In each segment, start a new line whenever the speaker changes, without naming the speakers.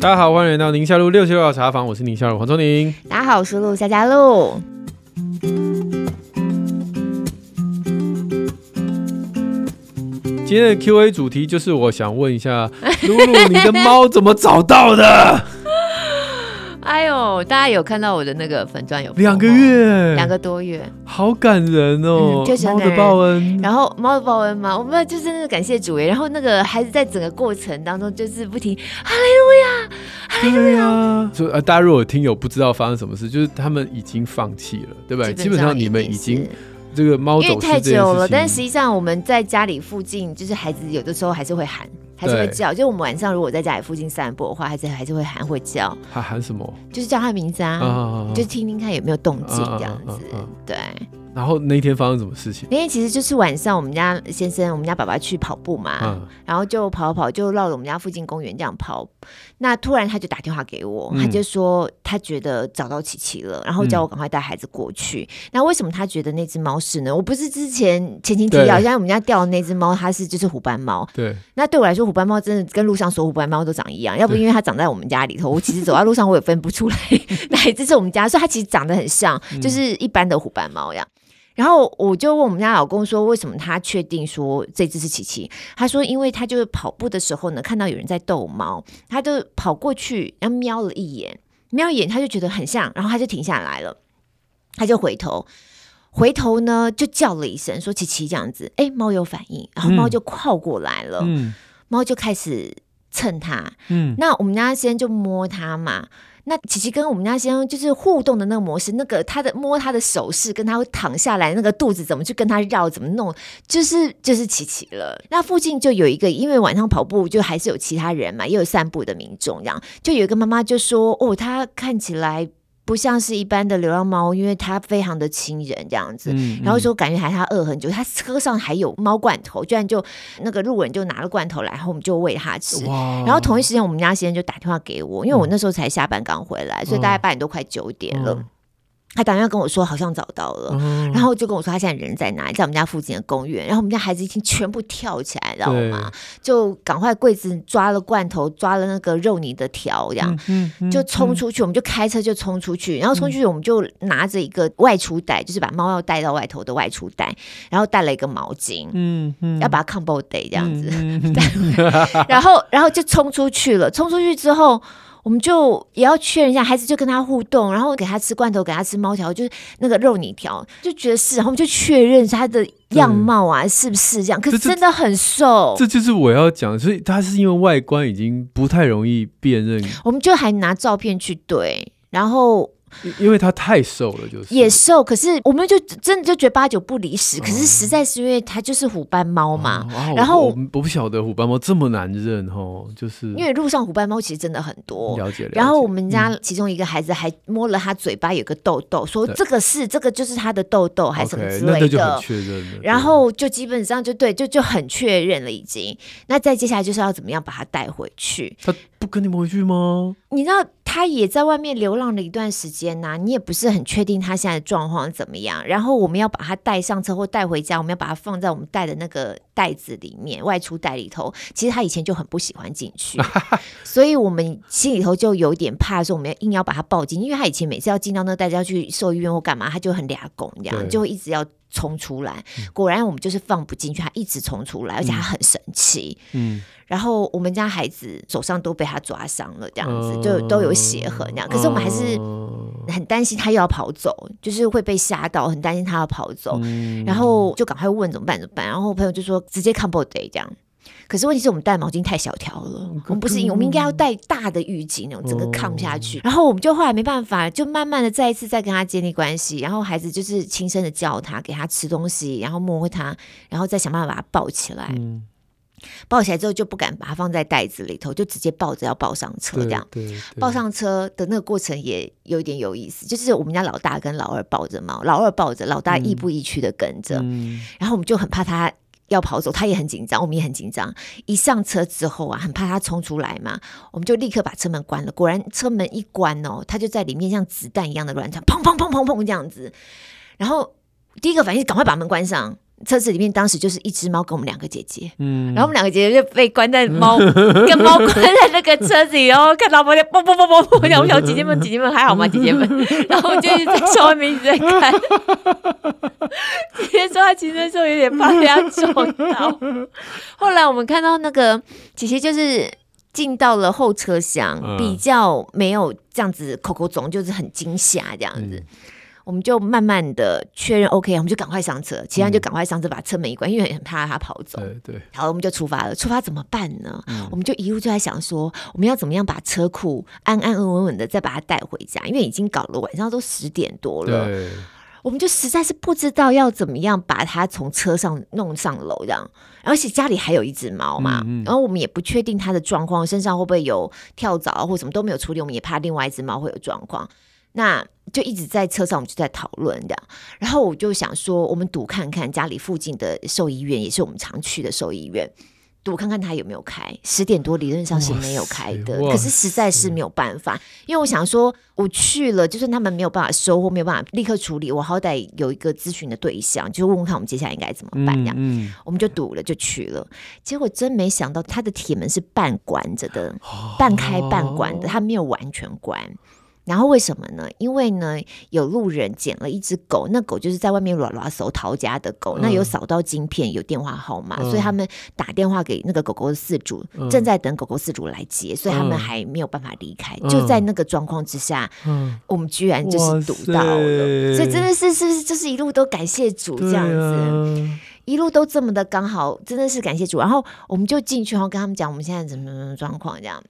大家好，欢迎来到宁夏路六七六号茶房，我是宁夏路黄忠宁。
大家好，我是陆佳佳露。
今天的 Q&A 主题就是，我想问一下，露露，你的猫怎么找到的？
哎呦，大家有看到我的那个粉钻有
两个月，
两个多月，
好感人哦！
嗯、
猫的报恩，
然后猫的报恩嘛，我们就真的感谢主耶。然后那个孩子在整个过程当中就是不停哈利路亚，哈利路亚。
所以呃，大家如果听友不知道发生什么事，就是他们已经放弃了，对吧？基本上你们已经。这个猫
因为太久了，但实际上我们在家里附近，就是孩子有的时候还是会喊，还是会叫。就我们晚上如果在家里附近散步的话，还是还是会喊会叫。
他喊什么？
就是叫他名字啊，啊就是听听看有没有动静这样子。对。
然后那一天发生什么事情？
那天其实就是晚上，我们家先生，我们家爸爸去跑步嘛，嗯、然后就跑跑跑，就绕着我们家附近公园这样跑。那突然他就打电话给我，嗯、他就说他觉得找到琪琪了，然后叫我赶快带孩子过去。嗯、那为什么他觉得那只猫是呢？我不是之前前情提要，现在我们家掉的那只猫，它是就是虎斑猫。对。那对我来说，虎斑猫真的跟路上所有虎斑猫都长一样，要不因为它长在我们家里头，我其实走在路上我也分不出来 哪一只是我们家，所以它其实长得很像，就是一般的虎斑猫一样。然后我就问我们家老公说，为什么他确定说这只是琪琪？他说，因为他就是跑步的时候呢，看到有人在逗猫，他就跑过去，然后瞄了一眼，瞄一眼他就觉得很像，然后他就停下来了，他就回头，回头呢就叫了一声说琪琪这样子，哎，猫有反应，然后猫就靠过来了，嗯、猫就开始蹭他，嗯，那我们家先就摸它嘛。那琪琪跟我们家先生就是互动的那个模式，那个他的摸他的手势，跟他会躺下来那个肚子怎么去跟他绕，怎么弄，就是就是琪琪了。那附近就有一个，因为晚上跑步就还是有其他人嘛，也有散步的民众，这样就有一个妈妈就说：“哦，他看起来。”不像是一般的流浪猫，因为它非常的亲人这样子，嗯嗯、然后说感觉还它饿很久，它车上还有猫罐头，居然就那个路人就拿了罐头来，然后我们就喂它吃。然后同一时间，我们家先生就打电话给我，因为我那时候才下班刚回来，嗯、所以大概八点多快九点了。嗯他打电话跟我说，好像找到了，嗯、然后就跟我说他现在人在哪里，在我们家附近的公园。然后我们家孩子已经全部跳起来，知道吗？对就赶快柜子抓了罐头，抓了那个肉泥的条，这样、嗯嗯嗯、就冲出去。我们就开车就冲出去，然后冲出去我们就拿着一个外出袋，就是把猫要带到外头的外出袋，然后带了一个毛巾，嗯嗯，要把它扛包带这样子，然后然后就冲出去了。冲出去之后。我们就也要确认一下，孩子就跟他互动，然后给他吃罐头，给他吃猫条，就是那个肉泥条，就觉得是，然后我们就确认他的样貌啊，是不是这样？可是真的很瘦，
这，就是我要讲，所以他是因为外观已经不太容易辨认，
我们就还拿照片去对，然后。
因为他太瘦了，就是
也瘦，可是我们就真的就觉得八九不离十。可是实在是因为它就是虎斑猫嘛，然后我
不晓得虎斑猫这么难认哦，就是
因为路上虎斑猫其实真的很多。
了解了。
然后我们家其中一个孩子还摸了他嘴巴有个痘痘，说这个是这个就是他的痘痘还是什么之类的。
确认。
然后就基本上就对，就就很确认了已经。那再接下来就是要怎么样把它带回去？
他不跟你们回去吗？
你知道。他也在外面流浪了一段时间呐、你也不是很确定他现在的状况怎么样。然后我们要把他带上车或带回家，我们要把他放在我们带的那个袋子里面，外出袋里头。其实他以前就很不喜欢进去，所以我们心里头就有点怕，说我们要硬要把他抱进，因为他以前每次要进到那个袋子要去兽医院或干嘛，他就很俩拱这样，就会一直要。冲出来，果然我们就是放不进去，他一直冲出来，而且他很神奇。嗯，然后我们家孩子手上都被他抓伤了，这样子就都有血痕，这样。可是我们还是很担心他又要跑走，就是会被吓到，很担心他要跑走，然后就赶快问怎么办怎么办。然后朋友就说直接 combo day 这样。可是问题是我们带毛巾太小条了，我们不是，我们应该要带大的浴巾那种，整个扛下去。然后我们就后来没办法，就慢慢的再一次再跟他建立关系。然后孩子就是轻声的叫他，给他吃东西，然后摸他，然后再想办法把他抱起来。嗯、抱起来之后就不敢把它放在袋子里头，就直接抱着要抱上车这样。抱上车的那个过程也有一点有意思，就是我们家老大跟老二抱着猫，老二抱着，老大亦步亦趋的跟着。嗯、然后我们就很怕他。要跑走，他也很紧张，我们也很紧张。一上车之后啊，很怕他冲出来嘛，我们就立刻把车门关了。果然车门一关哦，他就在里面像子弹一样的乱窜，砰砰砰砰砰这样子。然后第一个反应是赶快把门关上，车子里面当时就是一只猫跟我们两个姐姐，嗯，然后我们两个姐姐就被关在猫 跟猫关在那个车子里，然后看到猫就啵啵啵啵啵，然后我想姐姐们姐姐们还好吗？姐姐们，然后我就一直在窗外面一直在看。姐姐说她骑车的时候有点怕被它撞到。后来我们看到那个姐姐就是进到了后车厢，比较没有这样子口口总就是很惊吓这样子。我们就慢慢的确认 OK，我们就赶快上车，其他人就赶快上车把车门一关，因为很怕他跑走。对对。然后我们就出发了，出发怎么办呢？嗯、我们就一路就在想说，我们要怎么样把车库安安稳稳的再把它带回家，因为已经搞了晚上都十点多了。对。我们就实在是不知道要怎么样把它从车上弄上楼这样，而且家里还有一只猫嘛，嗯嗯，然后我们也不确定它的状况，身上会不会有跳蚤或什么都没有处理，我们也怕另外一只猫会有状况。那就一直在车上，我们就在讨论的。然后我就想说，我们赌看看家里附近的兽医院，也是我们常去的兽医院，赌看看他有没有开。十点多理论上是没有开的，可是实在是没有办法，因为我想说，我去了，就算他们没有办法收或没有办法立刻处理，我好歹有一个咨询的对象，就问问看我们接下来应该怎么办。这样，嗯嗯、我们就赌了，就去了。结果真没想到，他的铁门是半关着的，半开半关的，他没有完全关。然后为什么呢？因为呢，有路人捡了一只狗，那狗就是在外面乱乱搜逃家的狗，嗯、那有扫到晶片，有电话号码，嗯、所以他们打电话给那个狗狗的饲主，嗯、正在等狗狗饲主来接，所以他们还没有办法离开。嗯、就在那个状况之下，嗯、我们居然就是堵到了，所以真的是是不是就是一路都感谢主这样子，啊、一路都这么的刚好，真的是感谢主。然后我们就进去，然后跟他们讲我们现在怎么怎么状况这样。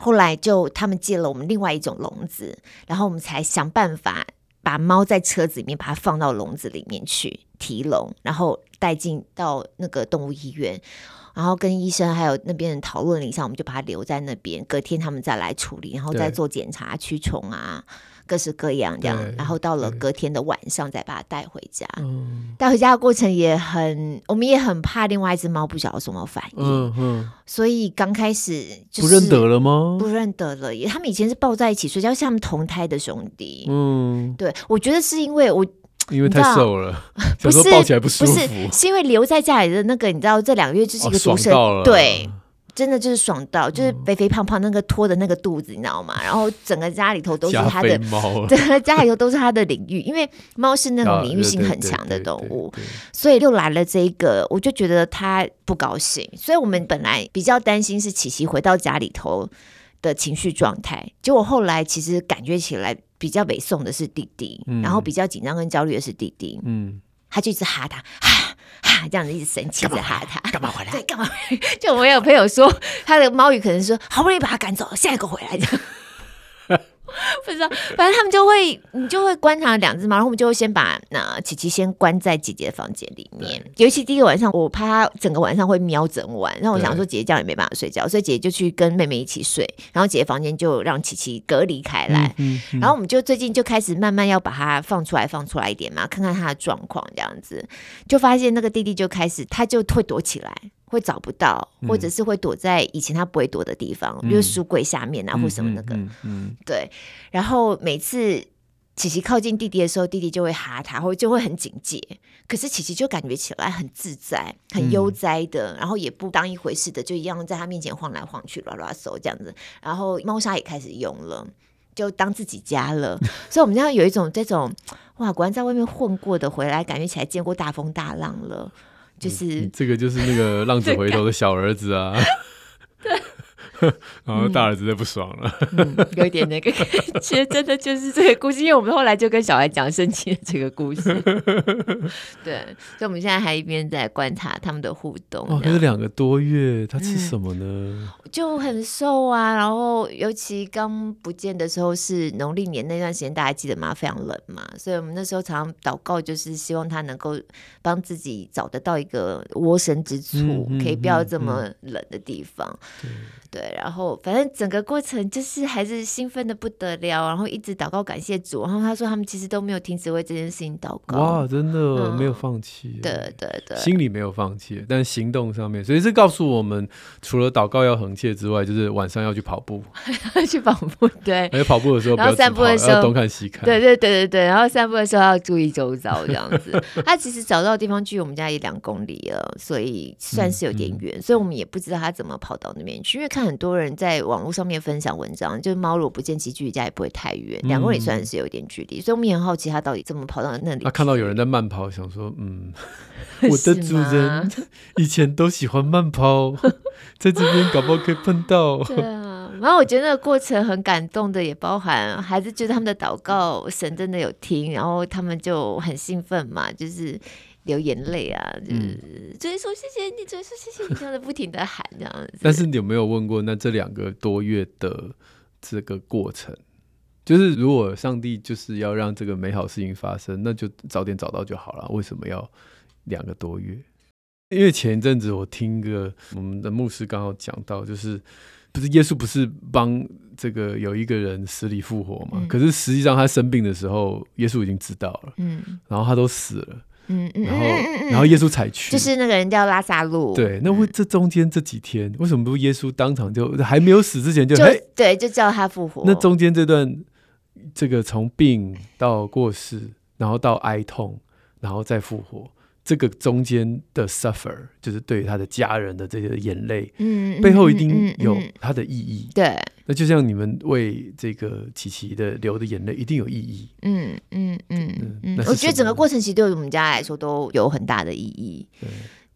后来就他们借了我们另外一种笼子，然后我们才想办法把猫在车子里面把它放到笼子里面去提笼，然后带进到那个动物医院，然后跟医生还有那边人讨论了一下，我们就把它留在那边，隔天他们再来处理，然后再做检查驱虫啊。各式各样这样，然后到了隔天的晚上再把它带回家。嗯、带回家的过程也很，我们也很怕另外一只猫不晓得什么反应。嗯嗯、所以刚开始就是
不认得了吗？
不认得了，他们以前是抱在一起睡觉，像同胎的兄弟。嗯，对，我觉得是因为我
因为太瘦了，不是抱起来不舒服，不是，
是因为留在家里的那个，你知道这两个月就是一个独生，哦、对。真的就是爽到，就是肥肥胖胖那个拖的那个肚子，你知道吗？然后整个家里头都是它的，整个家里头都是它的领域，因为猫是那种领域性很强的动物，所以又来了这一个，我就觉得它不高兴。所以我们本来比较担心是琪琪回到家里头的情绪状态，结果后来其实感觉起来比较北宋的是弟弟，嗯、然后比较紧张跟焦虑的是弟弟，嗯，他就一直哈他哈。哈，这样子一直生气着哈他，干嘛回来？对，干嘛回来？就我有朋友说，他的猫语可能说，好不容易把他赶走，下一个回来的。不知道，反正他们就会，你就会观察两只猫，然后我们就会先把那琪琪先关在姐姐的房间里面。尤其第一个晚上，我怕它整个晚上会喵整晚，然后我想说姐姐这样也没办法睡觉，所以姐姐就去跟妹妹一起睡，然后姐姐房间就让琪琪隔离开来。嗯嗯嗯、然后我们就最近就开始慢慢要把它放出来，放出来一点嘛，看看它的状况，这样子就发现那个弟弟就开始，他就会躲起来。会找不到，或者是会躲在以前他不会躲的地方，比如书柜下面啊，或什么那个。嗯嗯。对。然后每次琪琪靠近弟弟的时候，弟弟就会哈他，或就会很警戒。可是琪琪就感觉起来很自在、很悠哉的，然后也不当一回事的，就一样在他面前晃来晃去、拉拉手这样子。然后猫砂也开始用了，就当自己家了。所以我们家有一种这种哇，果然在外面混过的回来，感觉起来见过大风大浪了。就是
这个，就是那个浪子回头的小儿子啊。对。然后大儿子就不爽了，
嗯，嗯，有一点那个，其实真的就是这个故事，因为我们后来就跟小孩讲生气的这个故事，对，所以我们现在还一边在观察他们的互动。
哦，有两个多月，他吃什么呢？
嗯，就很瘦啊，然后尤其刚不见的时候是农历年那段时间，大家记得吗？非常冷嘛，所以我们那时候常常祷告，就是希望他能够帮自己找得到一个窝身之处，可以不要这么冷的地方，对。然后反正整个过程就是还是兴奋的不得了，然后一直祷告感谢主，然后他说他们其实都没有停止为这件事情祷告，
哇，真的、嗯、没有放弃，
对对对，
心里没有放弃，但行动上面，所以这告诉我们，除了祷告要恒切之外，就是晚上要去跑步，
去跑步，对，
而且跑步的时候
然后散步的时候
东看西看，
对对对对对，然后散步的时候要注意周遭这样子。他其实找到的地方距我们家也两公里了，所以算是有点远，嗯嗯、所以我们也不知道他怎么跑到那边去，因为看很多人在网络上面分享文章，就是猫如果不见其距离家也不会太远，两公里算是有一点距离，所以我们也很好奇他到底怎么跑到那里。
他看到有人在慢跑，想说，嗯，我的主人以前都喜欢慢跑，在这边搞不好可以碰到。
对啊，然后我觉得那个过程很感动的，也包含孩子觉得他们的祷告神真的有听，然后他们就很兴奋嘛，就是。流眼泪啊，就是所以说谢谢你，所以说谢谢你，这样子不停的喊这样子。
但是你有没有问过，那这两个多月的这个过程，就是如果上帝就是要让这个美好事情发生，那就早点找到就好了。为什么要两个多月？因为前一阵子我听个我们的牧师刚好讲到，就是不是耶稣不是帮这个有一个人死里复活嘛？嗯、可是实际上他生病的时候，耶稣已经知道了，嗯，然后他都死了。嗯嗯，然后然后耶稣才去，
就是那个人叫拉萨路。
对，那为这中间这几天，为什么不耶稣当场就还没有死之前就，
就对，就叫他复活？
那中间这段，这个从病到过世，然后到哀痛，然后再复活。这个中间的 suffer 就是对于他的家人的这些眼泪，嗯，背后一定有它的意义。
对，
那就像你们为这个琪琪的流的眼泪，一定有意义。嗯嗯
嗯嗯，我觉得整个过程其实对于我们家来说都有很大的意义。对，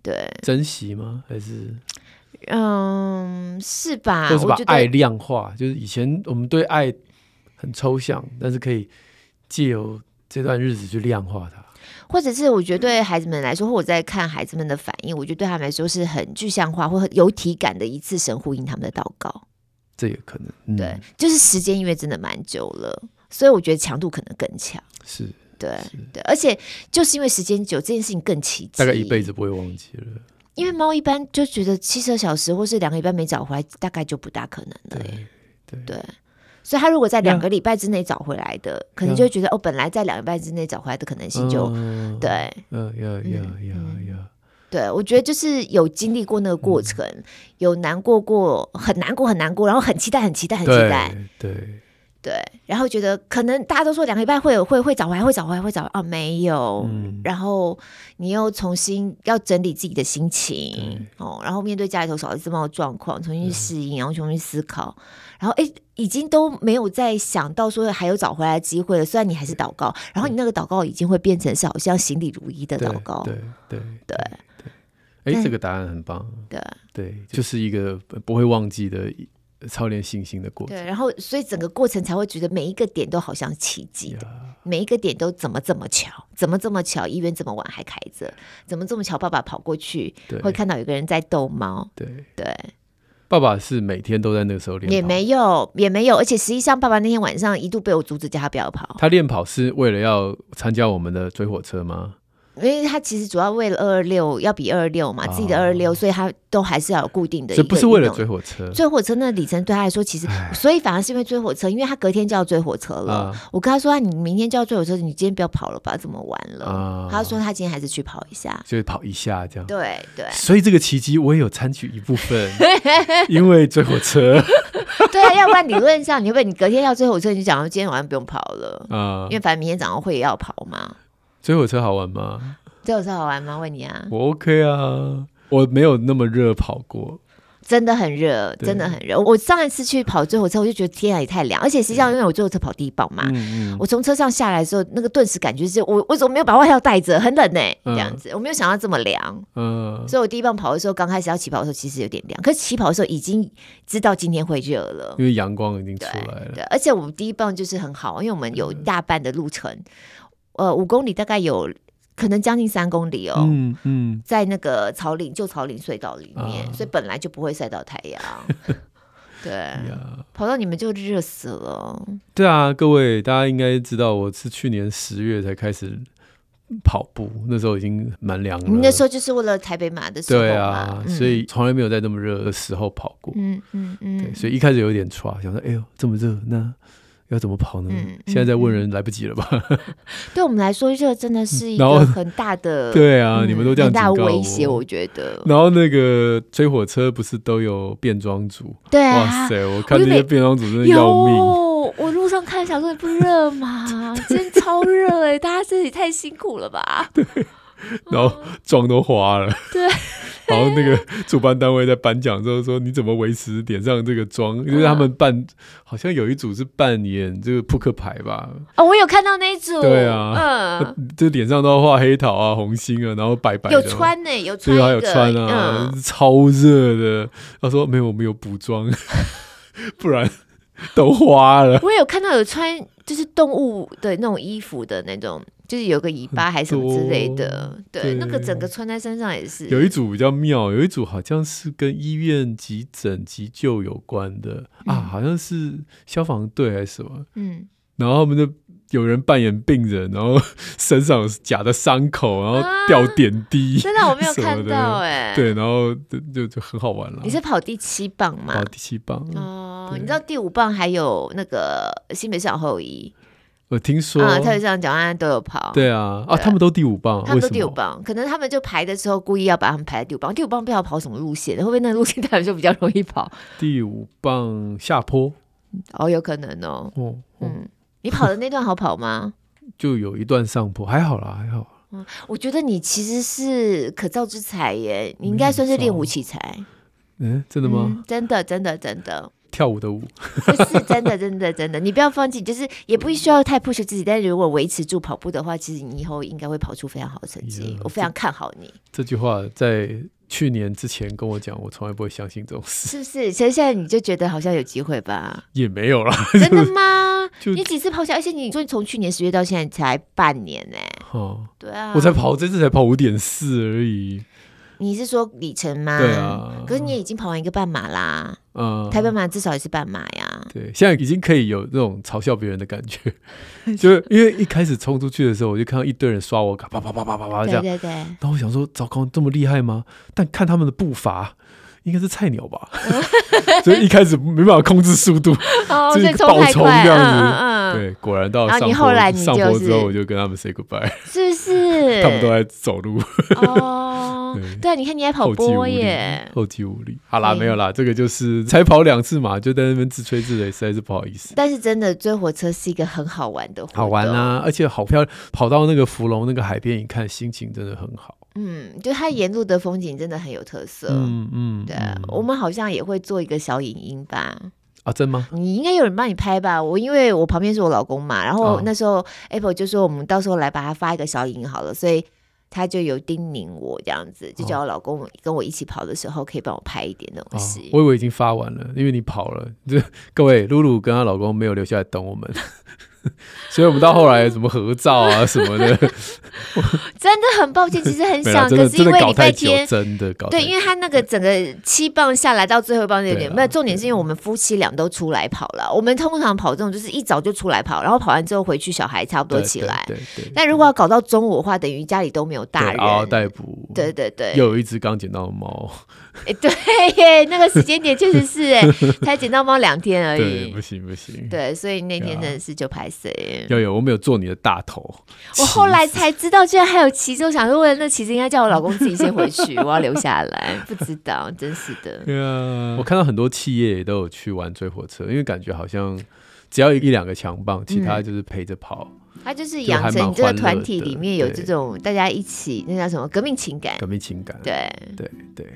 对，
珍惜吗？还是
嗯，是吧？
或是把爱量化，就是以前我们对爱很抽象，但是可以借由这段日子去量化它。
或者是我觉得对孩子们来说，或我在看孩子们的反应，我觉得对他们来说是很具象化或很有体感的一次神呼应他们的祷告。
这也可能，嗯、
对，就是时间因为真的蛮久了，所以我觉得强度可能更强。
是，
对，对，而且就是因为时间久，这件事情更奇迹，
大概一辈子不会忘记了。
因为猫一般就觉得七十二小时或是两个礼拜没找回来，大概就不大可能了。对，对，对。所以他如果在两个礼拜之内找回来的，嗯、可能就会觉得、嗯、哦，本来在两个礼拜之内找回来的可能性就、嗯、对，
嗯，要要要要，
对，我觉得就是有经历过那个过程，嗯、有难过过，很难过很难过，然后很期待很期待很期待，
对。
对。对，然后觉得可能大家都说两个礼拜会有会会找回来，会找回来，会找回来哦，没有。嗯、然后你又重新要整理自己的心情哦，然后面对家里头小孩子这么状况，重新去适应，然后重新思考，然后哎，已经都没有再想到说还有找回来的机会了。虽然你还是祷告，然后你那个祷告已经会变成是好像行礼如一的祷告。
对对对
对，
哎，这个答案很棒。对对，就是一个不会忘记的。操练信心的过程，
对，然后所以整个过程才会觉得每一个点都好像奇迹的，每一个点都怎么这么巧，怎么这么巧，医院这么晚还开着，怎么这么巧，爸爸跑过去会看到有个人在逗猫，对对，
爸爸是每天都在那个时候练跑，
也没有也没有，而且实际上爸爸那天晚上一度被我阻止，叫他不要跑，
他练跑是为了要参加我们的追火车吗？
因为他其实主要为了二二六要比二二六嘛，哦、自己的二二六，所以他都还是要有固定的。
这不是为了追火车，
追火车那里程对他来说，其实所以反而是因为追火车，因为他隔天就要追火车了。啊、我跟他说：“你明天就要追火车，你今天不要跑了吧？这么晚了。啊”他说：“他今天还是去跑一下，
就是跑一下这样。对”对对，所以这个奇迹我也有参与一部分，因为追火车。
对啊，要不然理论上，你会不会你隔天要追火车，你就讲说今天晚上不用跑了啊？因为反正明天早上会要跑嘛。
追火车好玩吗？
追火车好玩吗？问你啊，
我 OK 啊，我没有那么热跑过，
真的很热，真的很热。我上一次去跑追火车，我就觉得天啊也太凉，而且实际上因为我追火车跑第一棒嘛，嗯、我从车上下来的时候，那个顿时感觉是我我怎么没有把外套带着，很冷呢、欸，这样子，嗯、我没有想到这么凉，嗯，所以我第一棒跑的时候，刚开始要起跑的时候，其实有点凉，可是起跑的时候已经知道今天会热了，
因为阳光已经出来了，
对，对，而且我们第一棒就是很好，因为我们有大半的路程，嗯、呃，五公里大概有。可能将近三公里哦，嗯嗯，在那个草岭旧草岭隧道里面，啊、所以本来就不会晒到太阳。对，呀跑到你们就热死了。
对啊，各位大家应该知道，我是去年十月才开始跑步，那时候已经蛮凉了。
你那时候就是为了台北马的时候
对啊，嗯、所以从来没有在那么热的时候跑过。嗯嗯嗯，对，所以一开始有点剉，想说，哎呦，这么热，那要怎么跑呢？现在在问人来不及了吧？
对我们来说，这真的是一个很大的，
对啊，嗯、你们都这样很
大威胁，我觉得。
然后那个追火车不是都有变装组？
对啊，
哇塞，我看那些变装组真的要命。
我路上看小说也不热吗？今天超热哎、欸！大家身体太辛苦了吧？
对，然后妆都花了。
对，
然后那个 主办单位在颁奖之后说：“你怎么维持脸上这个妆？”因为他们扮好像有一组是扮演这个扑克牌吧？
哦，我有看到那一组。
对啊，嗯，就脸上都要画黑桃啊、红心啊，然后白白的。
有穿呢、欸，有穿，
对，啊有穿啊，嗯、超热的。他说：“没有，我们有补妆，不然。”都花了。
我也有看到有穿就是动物的那种衣服的那种，就是有个尾巴还是什么之类的。对，对那个整个穿在身上也是。
有一组比较妙，有一组好像是跟医院急诊急救有关的、嗯、啊，好像是消防队还是什么。嗯，然后他们就。有人扮演病人，然后 身上有假的伤口，然后掉点滴。
真的我没有 看到哎。
对，然后就就很好玩了。
你是跑第七棒吗？
跑第七棒
哦。你知道第五棒还有那个新北市长侯友宜？
我听说
啊，特别是蒋万安都有跑。
对啊，啊，他们都第五棒，
他们都第五棒，可能他们就排的时候故意要把他们排在第五棒。第五棒不知道跑什么路线，会不会那个路线他们就比较容易跑？
第五棒下坡
哦，有可能哦。哦，嗯。你跑的那段好跑吗？
就有一段上坡，还好啦，还好。
嗯，我觉得你其实是可造之材耶，你应该算是练武奇才。
嗯，真的吗？
嗯，真的，真的，真的。
跳舞的舞，
是真的，真的，真的。你不要放弃，就是也不需要太 push 自己，但是如果维持住跑步的话，其实你以后应该会跑出非常好的成绩。Yeah, 我非常看好你。
这，这句话在去年之前跟我讲，我从来不会相信这种事。
是不是？其实现在你就觉得好像有机会吧？
也没有啦。
真的吗？你几次跑下？而且你说你从去年十月到现在才半年呢、欸。哦，对啊，
我才跑这次才跑五点四而已。
你是说里程吗？
对啊，
可是你也已经跑完一个半马啦。嗯，台北马至少也是半马呀。
对，现在已经可以有那种嘲笑别人的感觉，就是因为一开始冲出去的时候，我就看到一堆人刷我卡，啪啪啪啪啪啪这样。对对对。然后我想说，糟糕，这么厉害吗？但看他们的步伐，应该是菜鸟吧。所以一开始没办法控制速度，哦就是爆冲这样子。对，果然到上坡上坡之后，我就跟他们 say goodbye。是不是？他们都在走路。
对啊，你看你还跑波耶，
后继无力。好啦，没有啦，这个就是才跑两次嘛，就在那边自吹自擂，实在是不好意思。
但是真的追火车是一个很好玩的活动，
好玩啊，而且好漂亮。跑到那个福隆那个海边，一看心情真的很好。
嗯，就它沿路的风景真的很有特色。嗯嗯，对，我们好像也会做一个小影音吧？
啊，真吗？
你应该有人帮你拍吧？我因为我旁边是我老公嘛，然后那时候 Apple 就说我们到时候来把它发一个小影音好了，所以。他就有叮咛我这样子，就叫我老公跟我一起跑的时候，可以帮我拍一点东西。
哦。我以为已经发完了，因为你跑了。就各位，露露跟她老公没有留下来等我们。所以，我们到后来什么合照啊什么的，
真的很抱歉，其实很 想，可是因为礼拜天
真的搞
对，因为他那个整个七棒下来到最后一棒有点没有重点，是因为我们夫妻俩都出来跑了。我们通常跑这种就是一早就出来跑，然后跑完之后回去，小孩差不多起来。对对。但如果要搞到中午的话，等于家里都没有大人。嗷嗷待哺。对对对。
又有一只刚捡到的猫。
哎，对耶，那个时间点确实是哎，才捡到猫两天而已。
不行不行。
对，所以那天真的是就拍谁？
有有，我没有做你的大头。
我后来才知道，居然还有旗子。我想说，为了那旗子，应该叫我老公自己先回去，我要留下来。不知道，真是的。
对啊，我看到很多企业也都有去玩追火车，因为感觉好像只要一两个强棒，其他就是陪着跑。他
就是养成你这个团体里面有这种大家一起，那叫什么革命情感？
革命情感。
对
对对。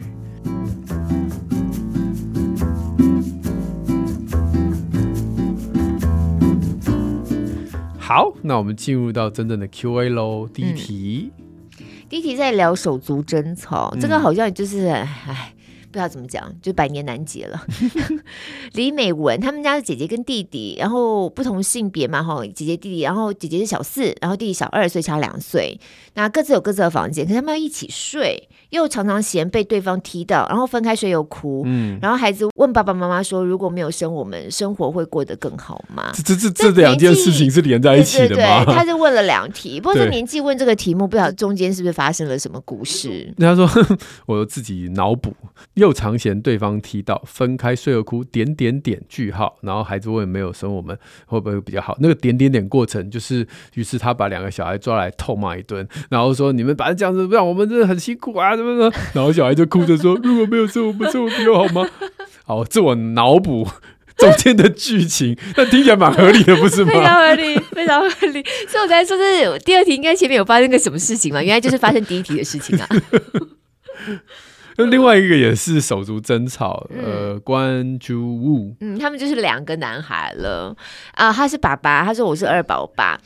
好，那我们进入到真正的 Q&A 喽。第一题，
嗯、第一题在聊手足争吵，嗯、这个好像就是哎，知道怎么讲，就百年难解了。李美文他们家的姐姐跟弟弟，然后不同性别嘛，哈，姐姐弟弟，然后姐姐是小四，然后弟弟小二，所以差两岁。那各自有各自的房间，可是他们要一起睡，又常常嫌被对方踢到，然后分开睡又哭。嗯，然后孩子问爸爸妈妈说：“如果没有生我们，生活会过得更好吗？”
这这这这两件事情是连在一起的吗？
对对对，他就问了两题，不过这年纪问这个题目，不晓得中间是不是发生了什么故事？
他说呵呵：“ 我自己脑补。”又又常嫌对方踢到，分开睡又哭，点点点句号。然后孩子问没有生我们会不会比较好？那个点点点过程就是，于是他把两个小孩抓来痛骂一顿，然后说：“你们反正这样子，让我们真的很辛苦啊，怎么怎么。”然后小孩就哭着说：“如果没有生我们，生我比较好吗？”好，这我脑补中间的剧情，但听起来蛮合理的，不是吗？
非常合理，非常合理。所以我才说，是第二题应该前面有发生个什么事情嘛？原来就是发生第一题的事情啊。
那另外一个也是手足争吵，嗯、呃，关注物，
嗯，他们就是两个男孩了。啊，他是爸爸，他说我是二宝爸。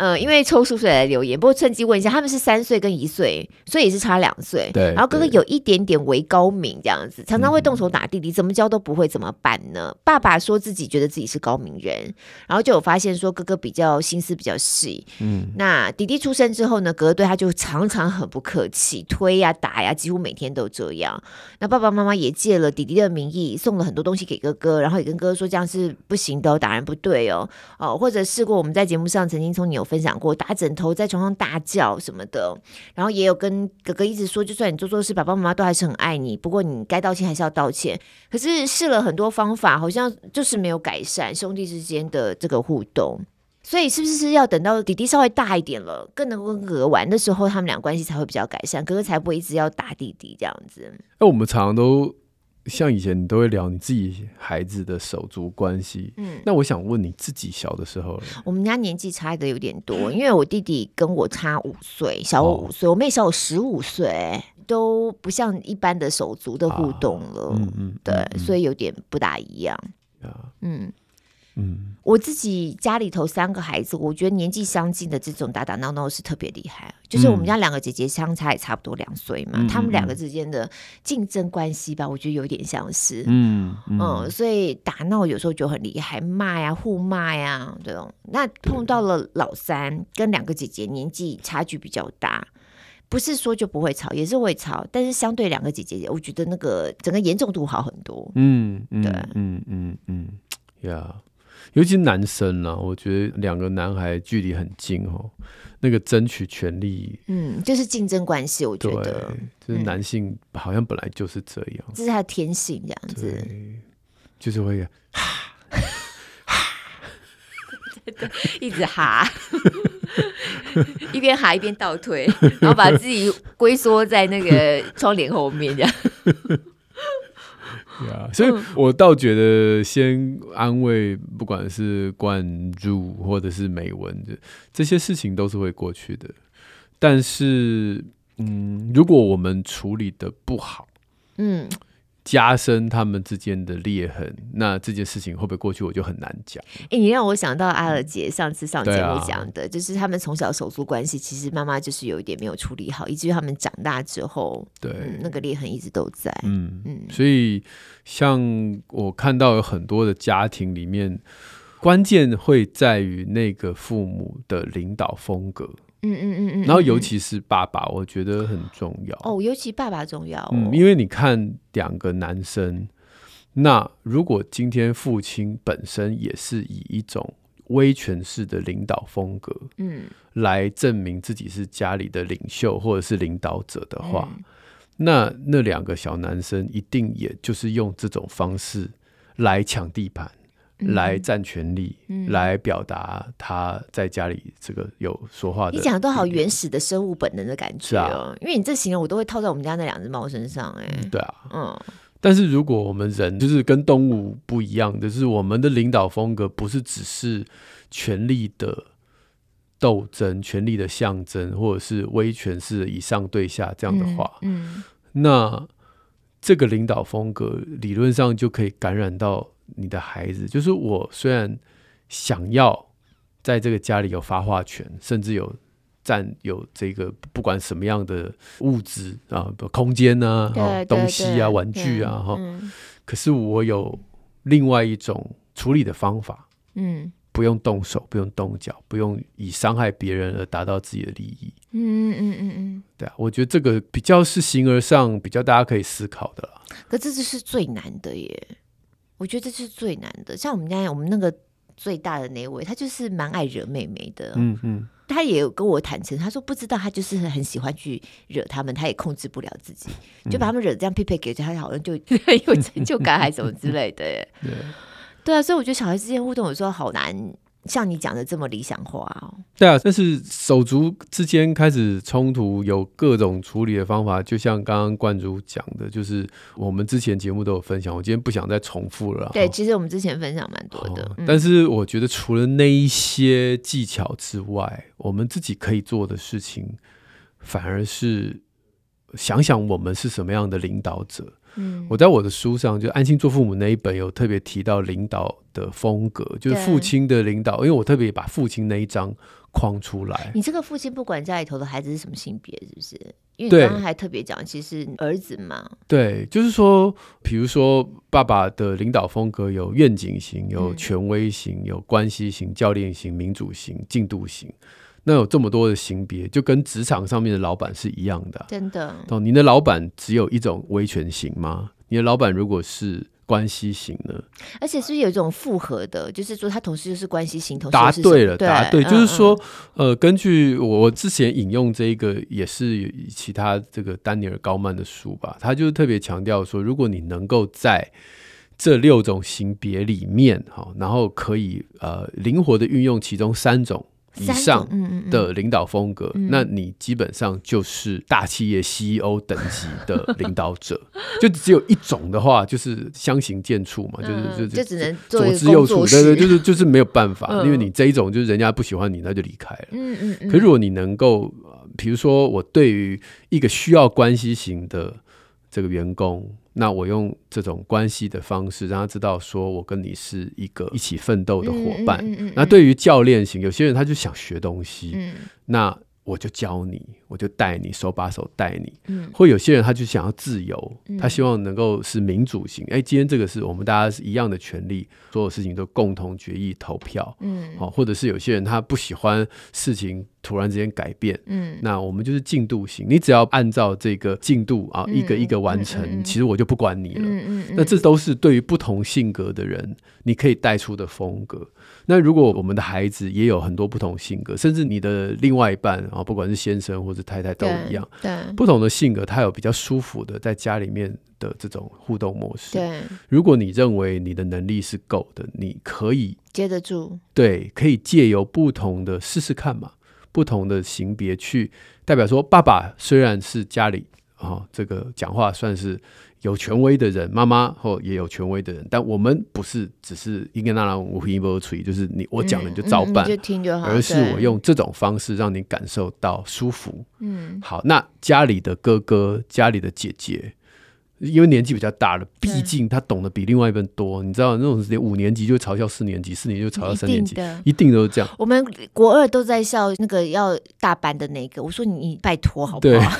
嗯，因为抽书水来留言，不过趁机问一下，他们是三岁跟一岁，所以也是差两岁。
对，
然后哥哥有一点点为高明这样子，常常会动手打弟弟，怎么教都不会，怎么办呢？爸爸说自己觉得自己是高明人，然后就有发现说哥哥比较心思比较细。嗯，那弟弟出生之后呢，哥哥对他就常常很不客气，推呀打呀，几乎每天都这样。那爸爸妈妈也借了弟弟的名义送了很多东西给哥哥，然后也跟哥哥说这样是不行的，打人不对哦哦，或者试过我们在节目上曾经从你有。分享过打枕头在床上大叫什么的，然后也有跟哥哥一直说，就算你做错事，爸爸妈妈都还是很爱你。不过你该道歉还是要道歉。可是试了很多方法，好像就是没有改善兄弟之间的这个互动。所以是不是要等到弟弟稍微大一点了，更能够跟哥哥玩的时候，他们俩关系才会比较改善，哥哥才不会一直要打弟弟这样子？
那我们常常都。像以前你都会聊你自己孩子的手足关系，嗯，那我想问你自己小的时候，
我们家年纪差的有点多，因为我弟弟跟我差五岁，小我五岁，哦、我妹小我十五岁，都不像一般的手足的互动了，啊、嗯嗯，对，嗯、所以有点不大一样，啊、嗯。嗯，我自己家里头三个孩子，我觉得年纪相近的这种打打闹闹是特别厉害。就是我们家两个姐姐相差也差不多两岁嘛，他、嗯、们两个之间的竞争关系吧，我觉得有点相似。嗯嗯，嗯，所以打闹有时候就很厉害，骂呀、互骂呀这种。那碰到了老三跟两个姐姐年纪差距比较大，不是说就不会吵，也是会吵，但是相对两个姐姐，我觉得那个整个严重度好很多。嗯，嗯对，嗯嗯嗯，
呀。尤其男生呢、啊，我觉得两个男孩距离很近哦，那个争取权利，
嗯，就是竞争关系。我觉得，
就是男性好像本来就是这样，
这是他的天性，这样子，
就是会哈哈，
一直哈，一边哈一边倒退，然后把自己龟缩在那个窗帘后面，
这样。所以我倒觉得先安慰，不管是关注或者是美文的这些事情都是会过去的。但是，嗯，如果我们处理的不好，嗯。加深他们之间的裂痕，那这件事情会不会过去，我就很难讲。
哎、欸，你让我想到阿尔杰上次上节目讲的，啊、就是他们从小手足关系，其实妈妈就是有一点没有处理好，以至于他们长大之后，对、嗯、那个裂痕一直都在。嗯嗯，
所以像我看到有很多的家庭里面，关键会在于那个父母的领导风格。嗯嗯嗯嗯，然后尤其是爸爸，我觉得很重要。
哦。尤其爸爸重要，哦，
嗯，因为你看两个男生，那如果今天父亲本身也是以一种威权式的领导风格，嗯，来证明自己是家里的领袖或者是领导者的话，嗯，那那两个小男生一定也就是用这种方式来抢地盘。来占权力，嗯、来表达他在家里这个有说话的。
你讲的都好原始的生物本能的感觉哦，啊、因为你这形容我都会套在我们家那两只猫身上哎、欸。
对啊，嗯。但是如果我们人就是跟动物不一样，就是我们的领导风格不是只是权力的斗争、权力的象征，或者是威权式以上对下这样的话，嗯，嗯那这个领导风格理论上就可以感染到。你的孩子就是我，虽然想要在这个家里有发话权，甚至有占有这个不管什么样的物质啊，空间啊，哈，东西啊，玩具啊，哈。可是我有另外一种处理的方法，嗯。不用动手，不用动脚，不用以伤害别人而达到自己的利益。嗯嗯嗯嗯，对啊，我觉得这个比较是形而上，比较大家可以思考的啦。
可这就是最难的耶，我觉得这是最难的。像我们家我们那个最大的那位，他就是蛮爱惹妹妹的。嗯嗯，他也有跟我坦诚，他说不知道，他就是很喜欢去惹他们，他也控制不了自己，就把他们惹这样匹配给他，好像就 很有成就感，还是什么之类的耶。对。对啊，所以我觉得小孩之间互动有时候好难，像你讲的这么理想化哦。
对啊，但是手足之间开始冲突，有各种处理的方法。就像刚刚冠主讲的，就是我们之前节目都有分享，我今天不想再重复了。
对，其实我们之前分享蛮多的，
但是我觉得除了那一些技巧之外，我们自己可以做的事情，反而是想想我们是什么样的领导者。嗯，我在我的书上就《安心做父母》那一本有特别提到领导的风格，就是父亲的领导，因为我特别把父亲那一张框出来。
你这个父亲不管家里头的孩子是什么性别，是不是？因为你刚刚还特别讲，其实儿子嘛。
对，就是说，比如说爸爸的领导风格有愿景型、有权威型、有关系型、教练型、民主型、进度型。那有这么多的型别，就跟职场上面的老板是一样的。
真的。
哦，你的老板只有一种威权型吗？你的老板如果是关系型的？
而且是不是有一种复合的？就是说，他同时就是关系型，同时
答对了，答对，就是说，呃，根据我之前引用这一个，也是其他这个丹尼尔高曼的书吧，他就特别强调说，如果你能够在这六种型别里面，哈，然后可以呃灵活的运用其中三种。以上的领导风格，嗯嗯嗯，那你基本上就是大企业 CEO 等级的领导者。就只有一种的话，就是相形见绌嘛，嗯、就是就
就只能
左支右绌，对对，就是就是没有办法，嗯、因为你这一种就是人家不喜欢你，那就离开了。嗯嗯嗯。可是如果你能够，比如说我对于一个需要关系型的这个员工。那我用这种关系的方式，让他知道说我跟你是一个一起奋斗的伙伴。嗯嗯嗯嗯、那对于教练型，有些人他就想学东西，嗯、那。我就教你，我就带你，手把手带你。嗯，或有些人他就想要自由，嗯、他希望能够是民主型。哎、欸，今天这个是我们大家是一样的权利，所有事情都共同决议投票。嗯，好，或者是有些人他不喜欢事情突然之间改变。嗯，那我们就是进度型，你只要按照这个进度啊，一个一个完成，嗯嗯嗯、其实我就不管你了。嗯嗯嗯、那这都是对于不同性格的人，你可以带出的风格。那如果我们的孩子也有很多不同性格，甚至你的另外一半啊，不管是先生或者太太都一样，对，对不同的性格，他有比较舒服的在家里面的这种互动模式。对，如果你认为你的能力是够的，你可以
接得住。
对，可以借由不同的试试看嘛，不同的型别去代表说，爸爸虽然是家里啊，这个讲话算是。有权威的人，妈妈或也有权威的人，但我们不是只是一个那样无凭无据，就是你我讲了你就照办，嗯嗯、就听就好，而是我用这种方式让你感受到舒服。嗯，好，那家里的哥哥、家里的姐姐，因为年纪比较大了，毕竟他懂得比另外一半多。你知道那种连五年级就嘲笑四年级，四年级就嘲笑三年级，一定都是这样。
我们国二都在笑那个要大班的那个，我说你拜托好不好？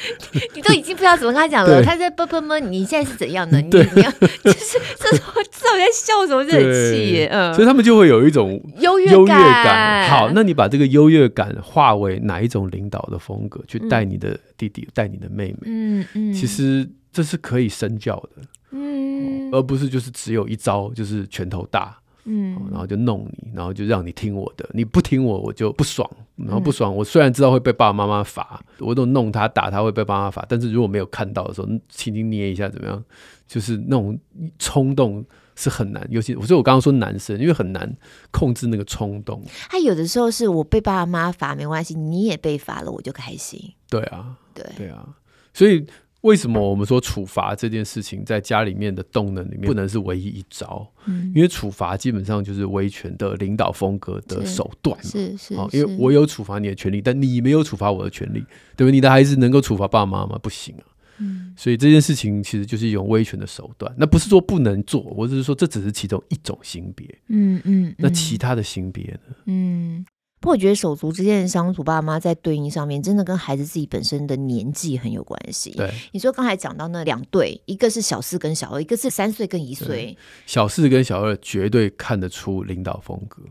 你都已经不知道怎么跟他讲了，他在啵啵啵，你现在是怎样的？你你要 就是这种这种在笑什么？这很气，嗯，
所以他们就会有一种优越感。好，那你把这个优越感化为哪一种领导的风格，去带你的弟弟，带你的妹妹？嗯嗯，其实这是可以身教的，嗯，而不是就是只有一招，就是拳头大。嗯，然后就弄你，然后就让你听我的，你不听我，我就不爽，然后不爽。我虽然知道会被爸爸妈妈罚，我都弄他打他会被爸妈罚，但是如果没有看到的时候，轻轻捏一下怎么样？就是那种冲动是很难，尤其我说我刚刚说男生，因为很难控制那个冲动。
他有的时候是我被爸爸妈妈罚没关系，你也被罚了，我就开心。
对啊，对对啊，所以。为什么我们说处罚这件事情在家里面的动能里面不能是唯一一招？嗯，因为处罚基本上就是威权的领导风格的手段嘛。是是，是，因为我有处罚你的权利，但你没有处罚我的权利，对不对？你的孩子能够处罚爸爸妈妈吗？不行啊。嗯，所以这件事情其实就是一种威权的手段。那不是说不能做，我只是说这只是其中一种性别。嗯嗯，那其他的性别呢？嗯。
不过我觉得手足之间的相处，爸妈在对应上面，真的跟孩子自己本身的年纪很有关系。
对，
你说刚才讲到那两对，一个是小四跟小二，一个是三岁跟一岁。
小四跟小二绝对看得出领导风格，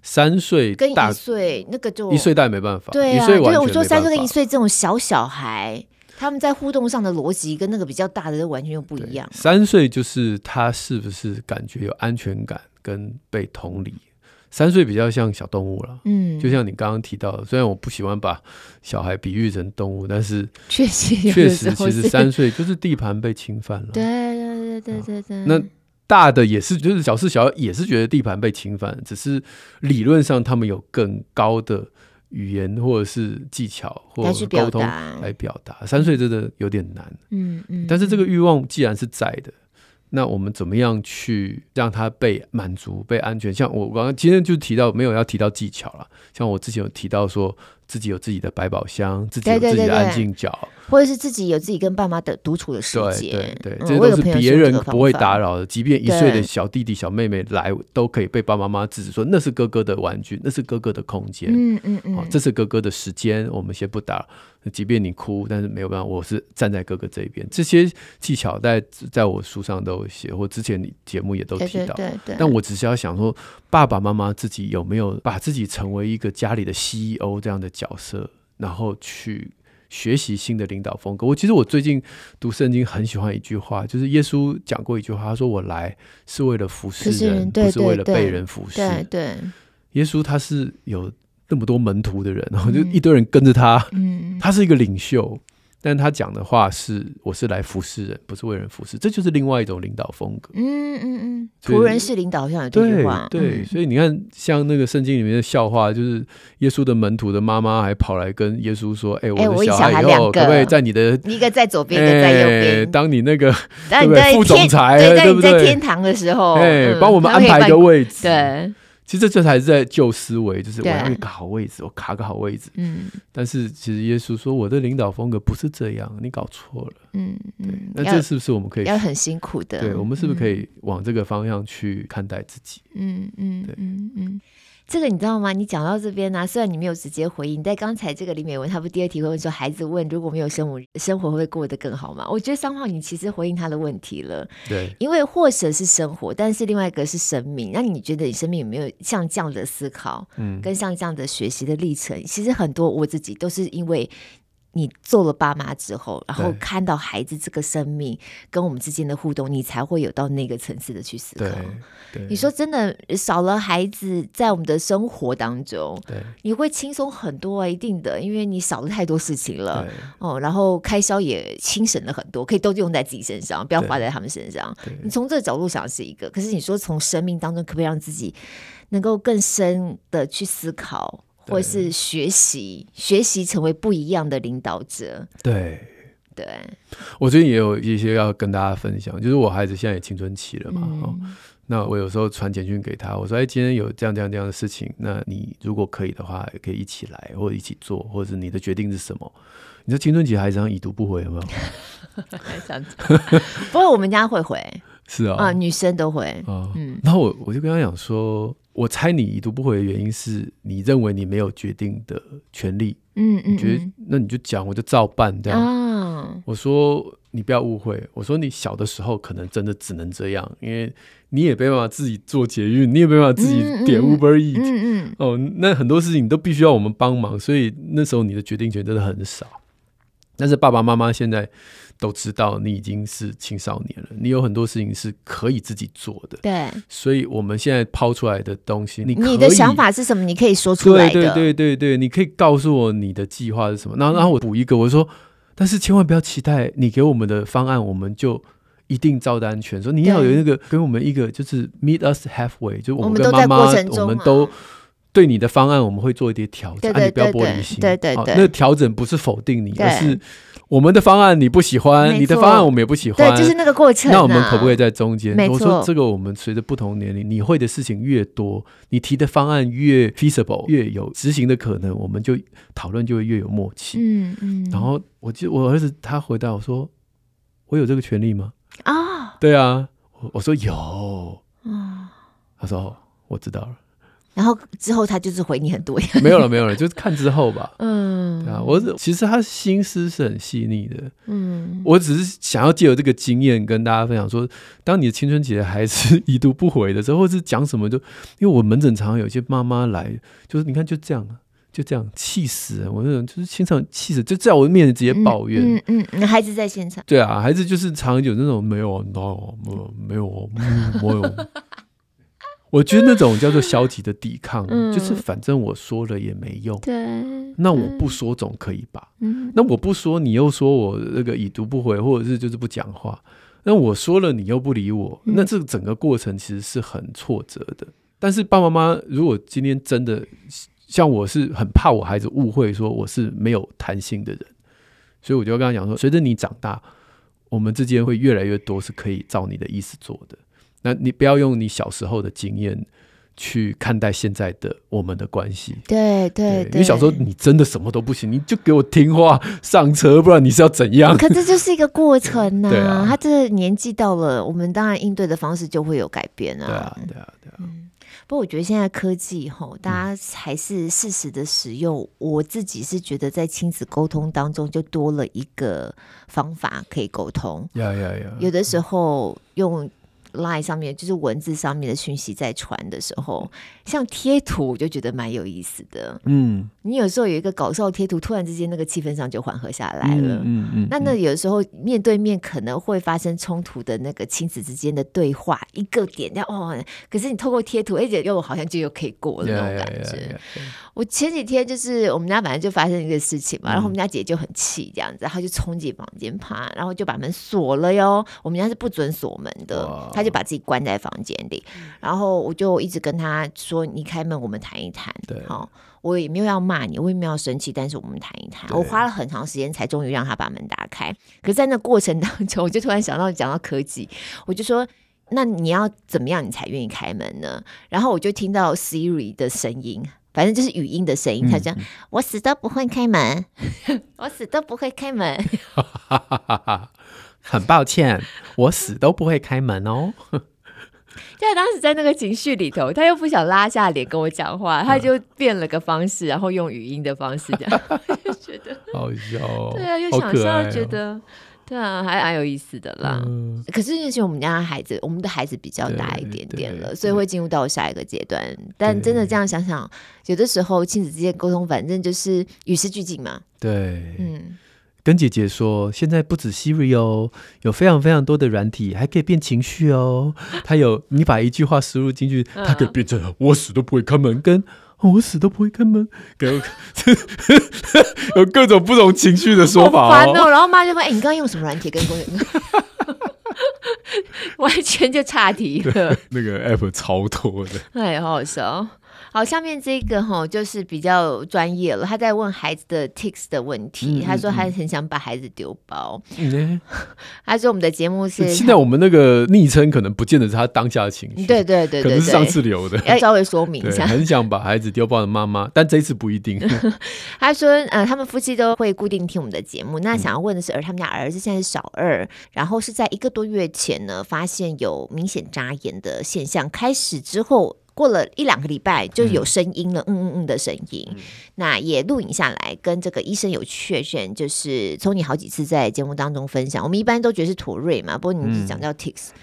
三岁
跟一岁那个就
一岁大没办法。
对啊，
所以
我说三岁跟一岁这种小小孩，他们在互动上的逻辑跟那个比较大的完全又不一样。
三岁就是他是不是感觉有安全感跟被同理。三岁比较像小动物了，嗯，就像你刚刚提到的，虽然我不喜欢把小孩比喻成动物，但是
确实
确实，其实三岁就是地盘被侵犯了。
对对对对对对。
那大的也是，就是小四、小二也是觉得地盘被侵犯，只是理论上他们有更高的语言或者是技巧或者沟通来表达。三岁真的有点难，嗯嗯。但是这个欲望既然是在的。那我们怎么样去让他被满足、被安全？像我刚刚今天就提到，没有要提到技巧了。像我之前有提到说。自己有自己的百宝箱，自己有自己的安静角，
或者是自己有自己跟爸妈的独处的时间。
对对对，这都是别人不会打扰的。即便一岁的小弟弟、小妹妹来，都可以被爸爸妈妈制止说那是哥哥的玩具，那是哥哥的空间。嗯嗯嗯，这是哥哥的时间，我们先不打。即便你哭，但是没有办法，我是站在哥哥这一边。这些技巧在在我书上都有写，或之前你节目也都提到。对对。但我只是要想说，爸爸妈妈自己有没有把自己成为一个家里的 CEO 这样的角色，然后去学习新的领导风格。我其实我最近读圣经很喜欢一句话，就是耶稣讲过一句话，他说：“我来是为了服侍人，不是为了被人服侍。”对对，耶稣他是有那么多门徒的人，然后 就一堆人跟着他，他是一个领袖。但他讲的话是：“我是来服侍人，不是为人服侍。”这就是另外一种领导风格。嗯嗯嗯，
仆人是领导好像有这句话。
对，对，所以你看，像那个圣经里面的笑话，就是耶稣的门徒的妈妈还跑来跟耶稣说：“哎，我的小孩以后可不可以在你的
一个在左边，一个在右边？
当你那个对不对？副总裁，对对对？
在天堂的时候，
哎，帮我们安排一个位置。”
对。
其实这才是在旧思维，就是我要一个好位置，我卡个好位置。嗯，但是其实耶稣说我的领导风格不是这样，你搞错了。嗯对。那这是不是我们可以
要很辛苦的？
对，我们是不是可以往这个方向去看待自己？
嗯嗯，对，嗯嗯。这个你知道吗？你讲到这边呢、啊，虽然你没有直接回应，但刚才这个李美文她不第二题会问说，孩子问如果没有生母，生活会过得更好吗？我觉得三号你其实回应他的问题了。
对，
因为或者是生活，但是另外一个是生命。那你觉得你生命有没有像这样的思考，嗯，跟像这样的学习的历程？其实很多我自己都是因为。你做了爸妈之后，然后看到孩子这个生命跟我们之间的互动，你才会有到那个层次的去思考。你说真的，少了孩子在我们的生活当中，你会轻松很多啊，一定的，因为你少了太多事情了哦，然后开销也轻省了很多，可以都用在自己身上，不要花在他们身上。你从这个角度想是一个，可是你说从生命当中可不可以让自己能够更深的去思考？或是学习，学习成为不一样的领导者。
对，
对，
我最近也有一些要跟大家分享，就是我孩子现在也青春期了嘛，嗯哦、那我有时候传简讯给他，我说：“哎，今天有这样这样这样的事情，那你如果可以的话，也可以一起来，或者一起做，或者是你的决定是什么？”你说青春期孩子这样已读不回有没有？
不过我们家会回，
是啊、哦，
啊，女生都会，
啊、嗯，然后我我就跟他讲说。我猜你已读不回的原因是你认为你没有决定的权利。嗯嗯，你觉得那你就讲，我就照办这样。哦、我说你不要误会，我说你小的时候可能真的只能这样，因为你也没办法自己做捷运，你也没办法自己点 Uber Eats。嗯嗯，哦，那很多事情你都必须要我们帮忙，所以那时候你的决定权真的很少。但是爸爸妈妈现在。都知道你已经是青少年了，你有很多事情是可以自己做的。
对，
所以我们现在抛出来的东西，你
你的想法是什么？你可以说出来的。
对对对对对，你可以告诉我你的计划是什么。然后然后我补一个，我说，但是千万不要期待你给我们的方案，我们就一定照单全收。你要有那个给我们一个，就是 meet us halfway，就我们跟妈妈，我们都。对你的方案，我们会做一点调整，啊，你不要玻璃心。对对那调整不是否定你，而是我们的方案你不喜欢，你的方案我们也不喜欢，
对，就是那个过程，啊。
那我们可不可以在中间？我说这个，我们随着不同年龄，你会的事情越多，你提的方案越 feasible，越有执行的可能，我们就讨论就会越有默契。嗯嗯。然后我记得我儿子他回答我说：“我有这个权利吗？”啊，哦，对啊，我我说有。啊，他说我知道了。
然后之后他就是回你很多，
没有了，没有了，就是看之后吧。
嗯，
对啊，我其实他心思是很细腻的。
嗯，
我只是想要借由这个经验跟大家分享说，当你的青春期的孩子已读不回的时候，或是讲什么就，因为我门诊常常有些妈妈来，就是你看就这样，就这样气死了，我那种就是经常气死，就在我的面前直接抱怨。
嗯嗯，嗯，孩子在现场。
对啊，孩子就是常有那种没有，no，没有，没有，没有。我觉得那种叫做消极的抵抗，嗯、就是反正我说了也没用。
对，
那我不说总可以吧？
嗯，
那我不说，你又说我那个已读不回，或者是就是不讲话。那我说了，你又不理我，那这个整个过程其实是很挫折的。嗯、但是爸爸妈妈如果今天真的像我是很怕我孩子误会说我是没有弹性的人，所以我就跟他讲说，随着你长大，我们之间会越来越多是可以照你的意思做的。那你不要用你小时候的经验去看待现在的我们的关系。
对对，对，
因为小时候你真的什么都不行，你就给我听话上车，不然你是要怎样？
可这就是一个过程呐、啊。
对啊，
他这年纪到了，我们当然应对的方式就会有改变啊。
对啊，对啊，对啊。
嗯，不过我觉得现在科技吼，大家还是适时的使用。嗯、我自己是觉得在亲子沟通当中，就多了一个方法可以沟通。
呀呀呀！
有的时候用。Line 上面就是文字上面的讯息在传的时候，像贴图，我就觉得蛮有意思的。
嗯，
你有时候有一个搞笑贴图，突然之间那个气氛上就缓和下来了。
嗯嗯，嗯，
那那有时候面对面可能会发生冲突的那个亲子之间的对话，一个点要哦，可是你透过贴图，而且又好像就又可以过了那种感觉。Yeah, yeah, yeah, yeah. 我前几天就是我们家反正就发生一个事情嘛，然后我们家姐就很气这样子，然后就冲进房间爬，然后就把门锁了哟。我们家是不准锁门的，她就把自己关在房间里，然后我就一直跟她说：“你开门，我们谈一谈。”对，好，我也没有要骂你，我也没有要生气，但是我们谈一谈。我花了很长时间才终于让他把门打开。可是在那过程当中，我就突然想到讲到科技，我就说：“那你要怎么样你才愿意开门呢？”然后我就听到 Siri 的声音。反正就是语音的声音，他讲、嗯、我死都不会开门，我死都不会开门。
很抱歉，我死都不会开门哦。
就他当时在那个情绪里头，他又不想拉下脸跟我讲话，他就变了个方式，然后用语音的方式讲，就觉得
好笑。
对啊，又想笑，觉得。对啊，还蛮有意思的啦。嗯、可是那些我们家孩子，我们的孩子比较大一点点了，所以会进入到下一个阶段。但真的这样想想，有的时候亲子之间沟通，反正就是与时俱进嘛。
对，嗯，跟姐姐说，现在不止 Siri 哦，有非常非常多的软体，还可以变情绪哦。它有你把一句话输入进去，它可以变成我死都不会开门跟。我死都不会开门，给我 有各种不同情绪的说法哦。
烦哦，然后妈就说：“哎、欸，你刚刚用什么软体跟工人？” 完全就岔题了。
那个 app 超多的，
哎，好好笑。好，下面这个哈就是比较专业了。他在问孩子的 tics 的问题，嗯、他说他很想把孩子丢包。嗯、他说我们的节目是
现在我们那个昵称可能不见得是他当下的情
绪，对对对，
可能是上次留的，
要稍微说明一下。
很想把孩子丢包的妈妈，但这一次不一定。
他说呃，他们夫妻都会固定听我们的节目。那想要问的是，而他们家儿子现在是小二，然后是在一个多月前呢，发现有明显眨眼的现象，开始之后。过了一两个礼拜就有声音了，嗯嗯嗯的声音，嗯、那也录影下来，跟这个医生有确认，就是从你好几次在节目当中分享，我们一般都觉得是妥瑞嘛，不过你是讲叫 tics，、嗯、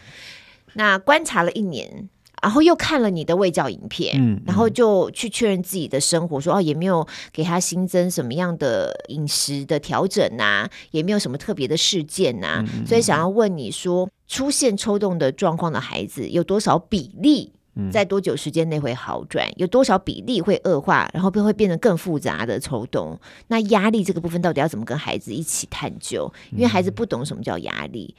那观察了一年，然后又看了你的卫教影片，嗯，然后就去确认自己的生活，说哦，也没有给他新增什么样的饮食的调整呐、啊，也没有什么特别的事件呐、啊，嗯、所以想要问你说，出现抽动的状况的孩子有多少比例？在多久时间内会好转？有多少比例会恶化？然后会会变得更复杂的抽动？那压力这个部分到底要怎么跟孩子一起探究？因为孩子不懂什么叫压力。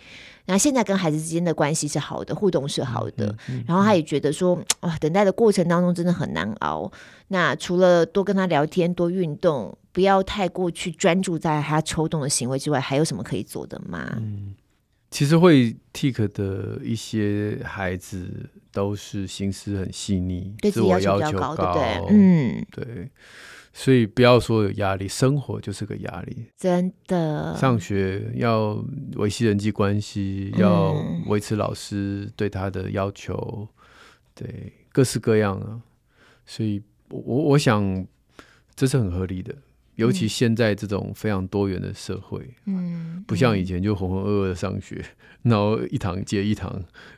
那现在跟孩子之间的关系是好的，互动是好的。然后他也觉得说，哇，等待的过程当中真的很难熬。那除了多跟他聊天、多运动，不要太过去专注在他抽动的行为之外，还有什么可以做的吗？嗯
其实会 tick 的一些孩子都是心思很细腻，自我要求高，
对，嗯，
对，所以不要说有压力，生活就是个压力，
真的。
上学要维系人际关系，要维持老师对他的要求，对，各式各样啊。所以我我想这是很合理的。尤其现在这种非常多元的社会，嗯，不像以前就浑浑噩噩的上学，然后一堂接一堂，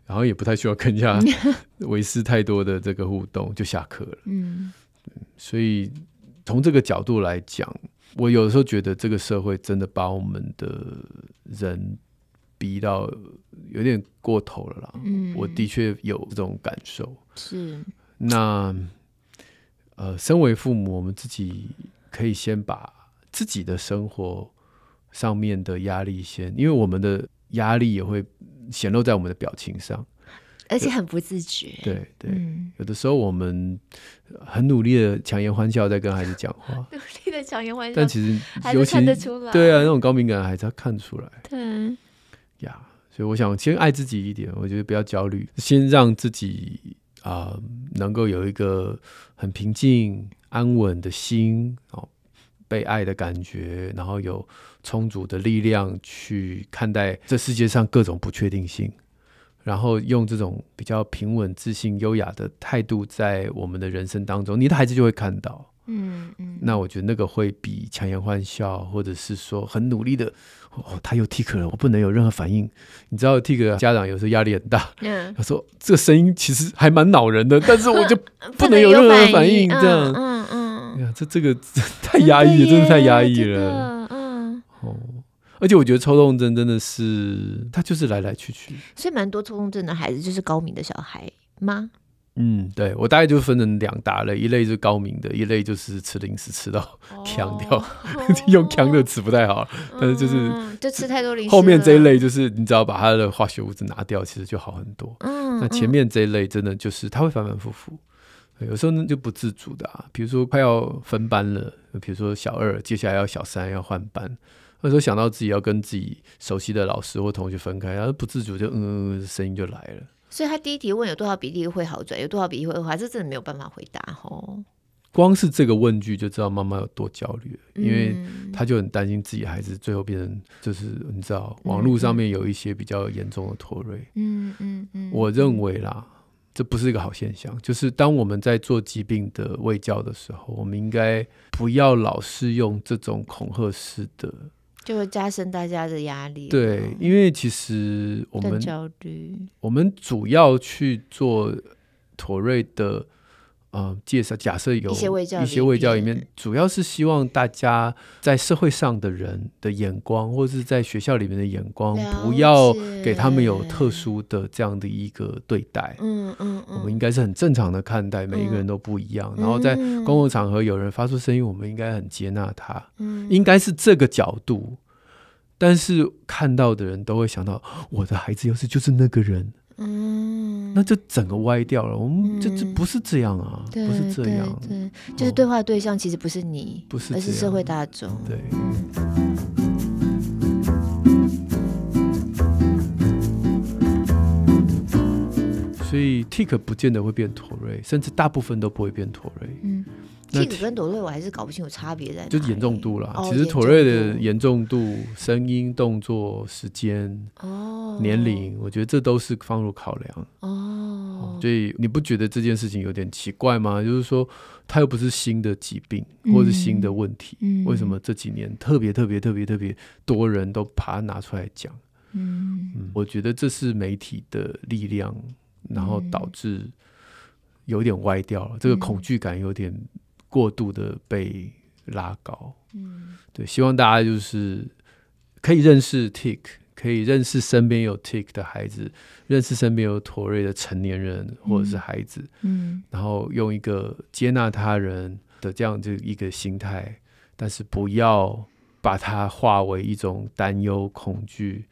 然后也不太需要跟人家 维持太多的这个互动，就下课了。嗯，所以从这个角度来讲，我有的时候觉得这个社会真的把我们的人逼到有点过头了啦。嗯，我的确有这种感受。是，那呃，身为父母，我们自己。可以先把自己的生活上面的压力先，因为我们的压力也会显露在我们的表情上，
而且很不自觉。
对对，嗯、有的时候我们很努力的强颜欢笑在跟孩子讲话，
努力的强颜欢笑，
但其实尤其看得出来，对啊，那种高敏感的孩子他看出来。对呀，所以我想先爱自己一点，我觉得不要焦虑，先让自己啊、呃、能够有一个很平静。安稳的心，哦，被爱的感觉，然后有充足的力量去看待这世界上各种不确定性，然后用这种比较平稳、自信、优雅的态度，在我们的人生当中，你的孩子就会看到。嗯嗯，那我觉得那个会比强颜欢笑，或者是说很努力的，哦，他又 tick 了，我不能有任何反应。你知道 tick 家长有时候压力很大，嗯，他说这个声音其实还蛮恼人的，但是我就 不能有任何反应，这样，嗯嗯，呀，这这个太压抑了，真的太压抑了，嗯，哦，而且我觉得抽动症真的是，他就是来来去去，
所以蛮多抽动症的孩子就是高敏的小孩吗？
嗯，对，我大概就分成两大类，一类是高明的，一类就是吃零食吃到 呛掉，哦、用呛的词不太好，嗯、但是就是
就吃太多零食。
后面这一类就是你只要把它的化学物质拿掉，其实就好很多。嗯，那前面这一类真的就是它会反反复复，有时候呢就不自主的啊，比如说快要分班了，比如说小二接下来要小三要换班，有时候想到自己要跟自己熟悉的老师或同学分开，然后不自主就嗯，声音就来了。
所以他第一题问有多少比例会好转，有多少比例会恶化，这真的没有办法回答哦。
光是这个问句就知道妈妈有多焦虑因为他就很担心自己孩子最后变成就是你知道，网络上面有一些比较严重的拖累。嗯嗯嗯，我认为啦，这不是一个好现象。就是当我们在做疾病的卫教的时候，我们应该不要老是用这种恐吓式的。
就会加深大家的压力。
对，因为其实我们
焦虑，
我们主要去做妥瑞的呃介绍。假设有一些卫教，一些卫教里面，主要是希望大家在社会上的人的眼光，或者是在学校里面的眼光，不要给他们有特殊的这样的一个对待。嗯嗯，我们应该是很正常的看待，每一个人都不一样。然后在公共场合有人发出声音，我们应该很接纳他。嗯，应该是这个角度。但是看到的人都会想到，我的孩子要是就是那个人，嗯，那就整个歪掉了。我们这这不是这样啊，不是这样，
对，就是对话对象其实不是你，不是，而是社会大众。对。
所以 Tic 不见得会变妥瑞，甚至大部分都不会变妥瑞。嗯。
Tic 跟妥瑞我还是搞不清楚差别在哪，
就是严重度啦。哦、其实妥瑞的严重度、声音、动作、时间、哦、年龄，我觉得这都是放入考量。哦，所以你不觉得这件事情有点奇怪吗？就是说，它又不是新的疾病或是新的问题，嗯、为什么这几年特别特别特别特别多人都把它拿出来讲？嗯，嗯，我觉得这是媒体的力量，然后导致有点歪掉了，这个恐惧感有点。过度的被拉高，嗯，对，希望大家就是可以认识 Tic，可以认识身边有 Tic 的孩子，认识身边有妥瑞的成年人或者是孩子，嗯，嗯，然后用一个接纳他人的这样的一个心态，但是不要把它化为一种担忧、恐惧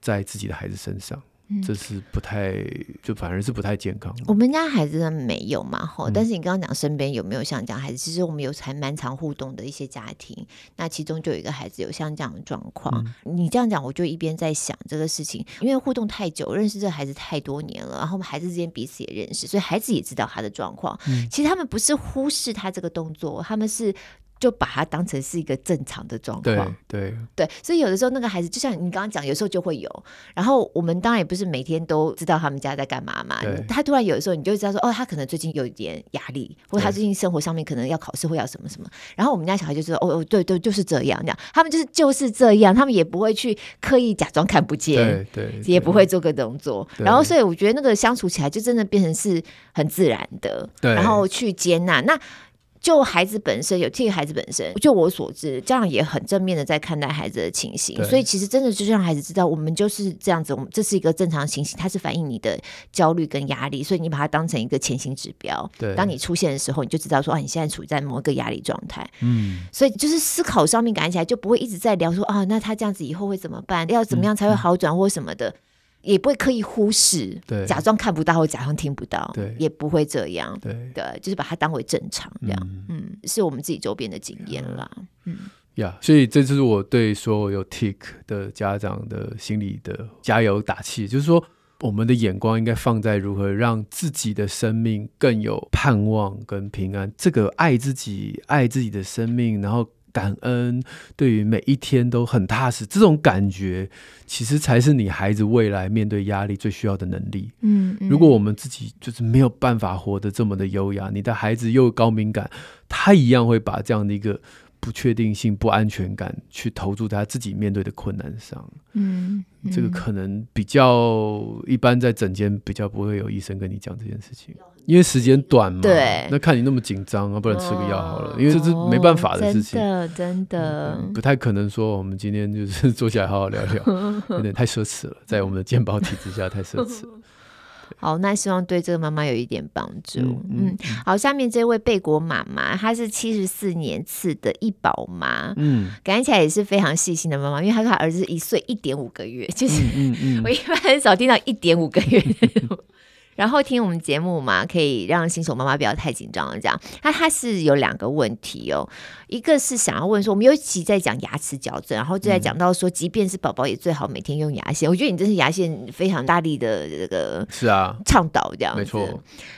在自己的孩子身上。这是不太，就反而是不太健康。
我们家孩子呢没有嘛，吼。但是你刚刚讲身边有没有像这样孩子？其实我们有还蛮常互动的一些家庭，那其中就有一个孩子有像这样的状况。嗯、你这样讲，我就一边在想这个事情，因为互动太久，认识这个孩子太多年了，然后我们孩子之间彼此也认识，所以孩子也知道他的状况。嗯、其实他们不是忽视他这个动作，他们是。就把它当成是一个正常的状况，
对对
对，所以有的时候那个孩子就像你刚刚讲，有时候就会有。然后我们当然也不是每天都知道他们家在干嘛嘛。他突然有的时候，你就知道说，哦，他可能最近有一点压力，或者他最近生活上面可能要考试，或要什么什么。然后我们家小孩就说，哦哦，对对，就是这样，这样。他们就是就是这样，他们也不会去刻意假装看不见，
对对，对，
也不会做个动作。然后所以我觉得那个相处起来就真的变成是很自然的，对，然后去接纳那。就孩子本身有替孩子本身，就我所知，家长也很正面的在看待孩子的情形，所以其实真的就是让孩子知道，我们就是这样子，我们这是一个正常情形，它是反映你的焦虑跟压力，所以你把它当成一个前行指标。对，当你出现的时候，你就知道说啊，你现在处在某一个压力状态。嗯，所以就是思考上面感觉起来就不会一直在聊说啊，那他这样子以后会怎么办？要怎么样才会好转或什么的。嗯嗯也不会刻意忽视，对，假装看不到或假装听不到，对，也不会这样，对，对，就是把它当为正常这样，嗯，嗯，是我们自己周边的经验啦，嗯，
呀，yeah, 所以这就是我对所有有 tick 的家长的心里的加油打气，就是说，我们的眼光应该放在如何让自己的生命更有盼望跟平安，这个爱自己、爱自己的生命，然后。感恩，对于每一天都很踏实，这种感觉其实才是你孩子未来面对压力最需要的能力。嗯，嗯，如果我们自己就是没有办法活得这么的优雅，你的孩子又高敏感，他一样会把这样的一个不确定性、不安全感去投注在他自己面对的困难上。嗯，嗯，这个可能比较一般，在诊间比较不会有医生跟你讲这件事情。因为时间短嘛，对，那看你那么紧张啊，不然吃个药好了。哦、因为这是没办法的事情，
真的真的、
嗯、不太可能说我们今天就是 坐下来好好聊聊，有点太奢侈了，在我们的健保体制下太奢侈了。
好，那希望对这个妈妈有一点帮助。嗯，嗯，好，下面这位贝果妈妈，她是七十四年次的一宝妈，嗯，感觉起来也是非常细心的妈妈，因为她说她儿子一岁一点五个月，就是、我一般很少听到一点五个月那种。然后听我们节目嘛，可以让新手妈妈不要太紧张了。这样，那他是有两个问题哦，一个是想要问说，我们尤其在讲牙齿矫正，然后就在讲到说，即便是宝宝也最好每天用牙线。我觉得你真是牙线非常大力的这个是啊倡导这样，没错。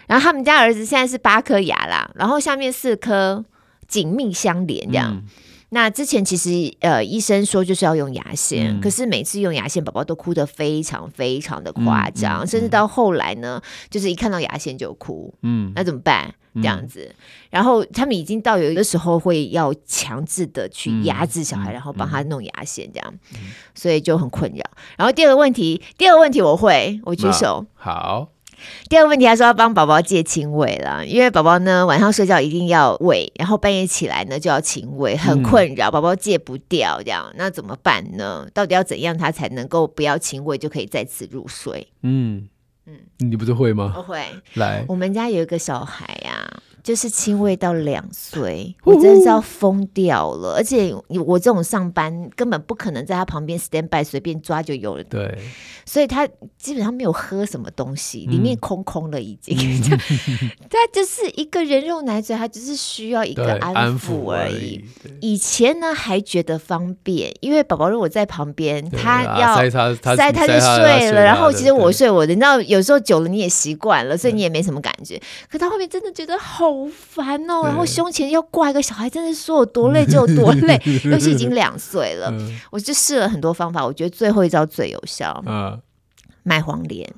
然后他们家儿子现在是八颗牙啦，然后下面四颗紧密相连这样。嗯那之前其实呃，医生说就是要用牙线，嗯、可是每次用牙线，宝宝都哭得非常非常的夸张，嗯嗯、甚至到后来呢，就是一看到牙线就哭。嗯，那怎么办？这样子，嗯、然后他们已经到有的时候会要强制的去压制小孩，嗯、然后帮他弄牙线这样，嗯、所以就很困扰。然后第二个问题，第二个问题我会，我举手。
好。
第二个问题，他说要帮宝宝戒亲喂了，因为宝宝呢晚上睡觉一定要喂，然后半夜起来呢就要亲喂，很困扰，宝宝戒不掉，这样那怎么办呢？到底要怎样他才能够不要亲喂就可以再次入睡？嗯嗯，
你不是会吗？
我会。
来，
我们家有一个小孩。就是轻微到两岁，我真的是要疯掉了。而且我这种上班根本不可能在他旁边 stand by，随便抓就有了。对，所以他基本上没有喝什么东西，里面空空了已经。他就是一个人肉奶嘴，他只是需要一个安抚而已。以前呢还觉得方便，因为宝宝如果在旁边，他要塞他塞他就睡了。然后其实我睡我的，你知道有时候久了你也习惯了，所以你也没什么感觉。可他后面真的觉得好。好烦哦，然后胸前要挂一个小孩，真的说有多累就有多累，尤其已经两岁了。嗯、我就试了很多方法，我觉得最后一招最有效。嗯，买黄连，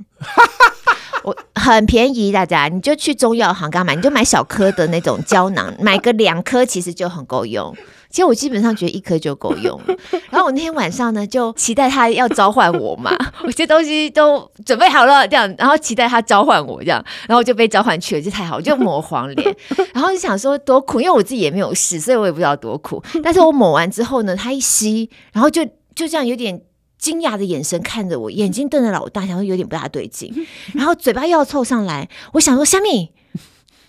我很便宜，大家你就去中药行干嘛？你就买小颗的那种胶囊，买个两颗其实就很够用。其实我基本上觉得一颗就够用了。然后我那天晚上呢，就期待他要召唤我嘛，我这些东西都准备好了，这样，然后期待他召唤我这样，然后就被召唤去了，就太好，我就抹黄连，然后就想说多苦，因为我自己也没有试，所以我也不知道多苦。但是我抹完之后呢，他一吸，然后就就这样有点惊讶的眼神看着我，眼睛瞪得老大，想说有点不大对劲，然后嘴巴又要凑上来，我想说虾米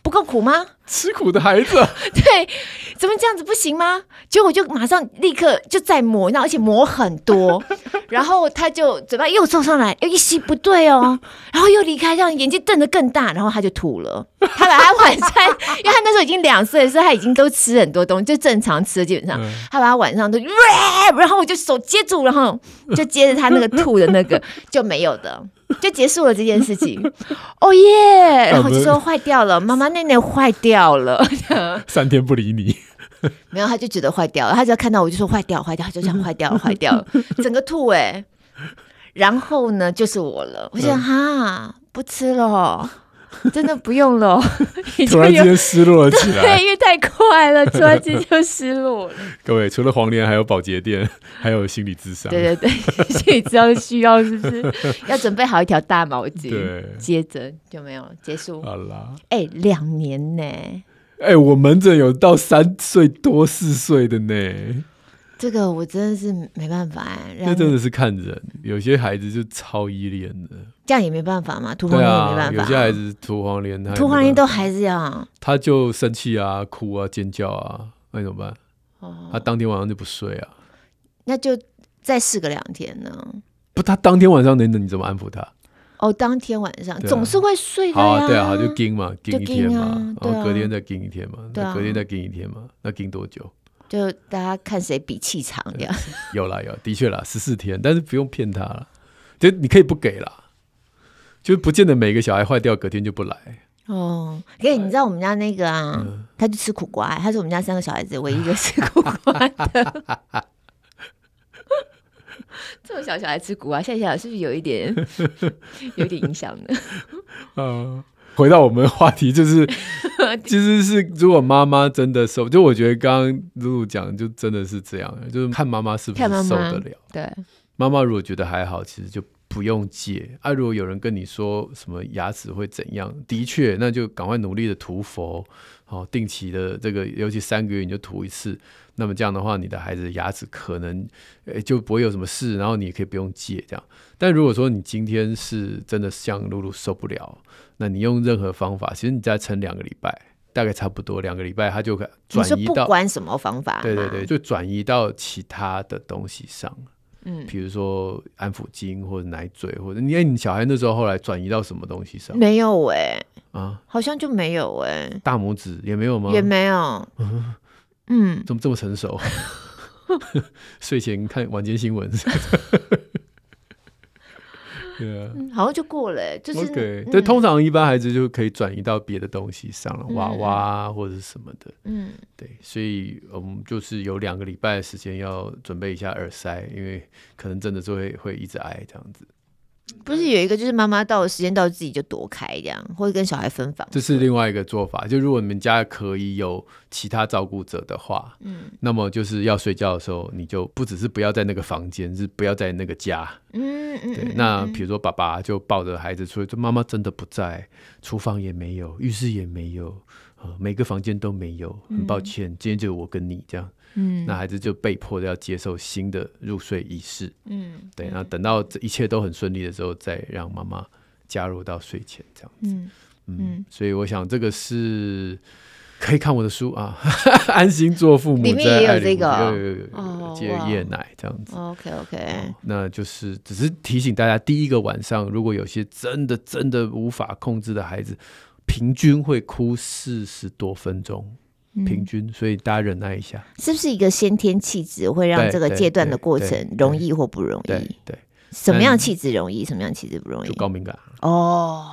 不够苦吗？
吃苦的孩子，
对，怎么这样子不行吗？结果我就马上立刻就在抹，那而且磨很多，然后他就嘴巴又凑上来，又一吸不对哦，然后又离开，这样眼睛瞪得更大，然后他就吐了。他把他晚餐，因为他那时候已经两岁，所以他已经都吃很多东西，就正常吃，基本上他把他晚上都，然后我就手接住，然后就接着他那个吐的那个就没有的，就结束了这件事情。哦耶！然后就说坏掉了，妈妈内内坏掉。了，
三天不理你，
没有，他就觉得坏掉了，他只要看到我就说坏掉，坏掉，他就想坏掉了，坏掉了，整个吐哎、欸。然后呢，就是我了，我想、嗯、哈，不吃了。真的不用了，
突然间失落了起来。
对，因为太快了，突然间就失落了。
各位，除了黄连，还有保洁店，还有心理咨商。
对对对，心理咨商需要是不是要准备好一条大毛巾？对，接着就没有了，结束。
好啦，
哎、欸，两年呢？
哎、欸，我门诊有到三岁多四岁的呢。
这个我真的是没办法哎，
那真的是看人，有些孩子就超依恋的，
这样也没办法嘛，涂黄连也没办法。
有些孩子涂黄连，
涂黄连都还是要，
他就生气啊、哭啊、尖叫啊，那怎么办？哦，他当天晚上就不睡啊，
那就再试个两天呢？
不，他当天晚上能，你怎么安抚他？
哦，当天晚上总是会睡的呀，
对啊，就盯嘛，盯一天嘛，然后隔天再盯一天嘛，对，隔天再盯一天嘛，那盯多久？
就大家看谁比气长这样，
有啦有，的确啦，十四天，但是不用骗他了，就你可以不给啦，就不见得每个小孩坏掉隔天就不来
哦。可以，你知道我们家那个啊，嗯、他就吃苦瓜，他是我们家三个小孩子唯一一个吃苦瓜的。这么小小孩吃苦瓜，现在想想是不是有一点 有一点影响呢？
嗯 回到我们的话题，就是 其实是如果妈妈真的受，就我觉得刚刚露露讲，就真的是这样，就是看妈妈是不是受得了。
对，
妈妈如果觉得还好，其实就不用戒。啊，如果有人跟你说什么牙齿会怎样，的确，那就赶快努力的涂氟，好，定期的这个，尤其三个月你就涂一次。那么这样的话，你的孩子牙齿可能诶就不会有什么事，然后你也可以不用戒这样。但如果说你今天是真的像露露受不了，那你用任何方法，其实你再撑两个礼拜，大概差不多两个礼拜，它就可转移到
不管什么方法，
对对对，就转移到其他的东西上。嗯，比如说安抚巾或者奶嘴，或者你哎，你小孩那时候后来转移到什么东西上？
没有哎、欸，啊，好像就没有哎、欸，
大拇指也没有吗？
也没有。嗯，
怎么这么成熟？睡前看晚间新闻。对啊，
好像就过了，就是
对。对，通常一般孩子就可以转移到别的东西上了，娃娃或者是什么的。嗯，对，所以我们就是有两个礼拜的时间要准备一下耳塞，因为可能真的就会会一直挨这样子。
不是有一个，就是妈妈到了时间到自己就躲开这样，或者跟小孩分房。
这是另外一个做法。就如果你们家可以有其他照顾者的话，嗯，那么就是要睡觉的时候，你就不只是不要在那个房间，是不要在那个家。嗯嗯。对，那比如说爸爸就抱着孩子出去，说妈妈真的不在，厨房也没有，浴室也没有，呃，每个房间都没有，很抱歉，今天就我跟你这样。嗯，那孩子就被迫的要接受新的入睡仪式。嗯，对，然后等到这一切都很顺利的时候，再让妈妈加入到睡前这样子。嗯嗯，所以我想这个是可以看我的书啊，安心做父母，
里面也有这个，
有有有有接夜奶这样子。
OK OK，
那就是只是提醒大家，第一个晚上如果有些真的真的无法控制的孩子，平均会哭四十多分钟。平均，所以大家忍耐一下。
是不是一个先天气质会让这个阶段的过程容易或不容易？
对，对，
什么样气质容易，什么样气质不容易？
就高敏感
哦。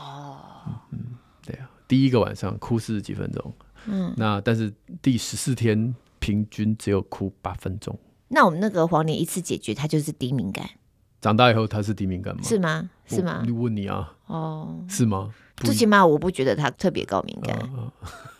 嗯，对啊，第一个晚上哭四十几分钟，嗯，那但是第十四天平均只有哭八分钟。
那我们那个黄连一次解决，它就是低敏感。
长大以后他是低敏感吗？
是吗？是吗？
你问你啊。哦，是吗？
最起码我不觉得他特别高敏感。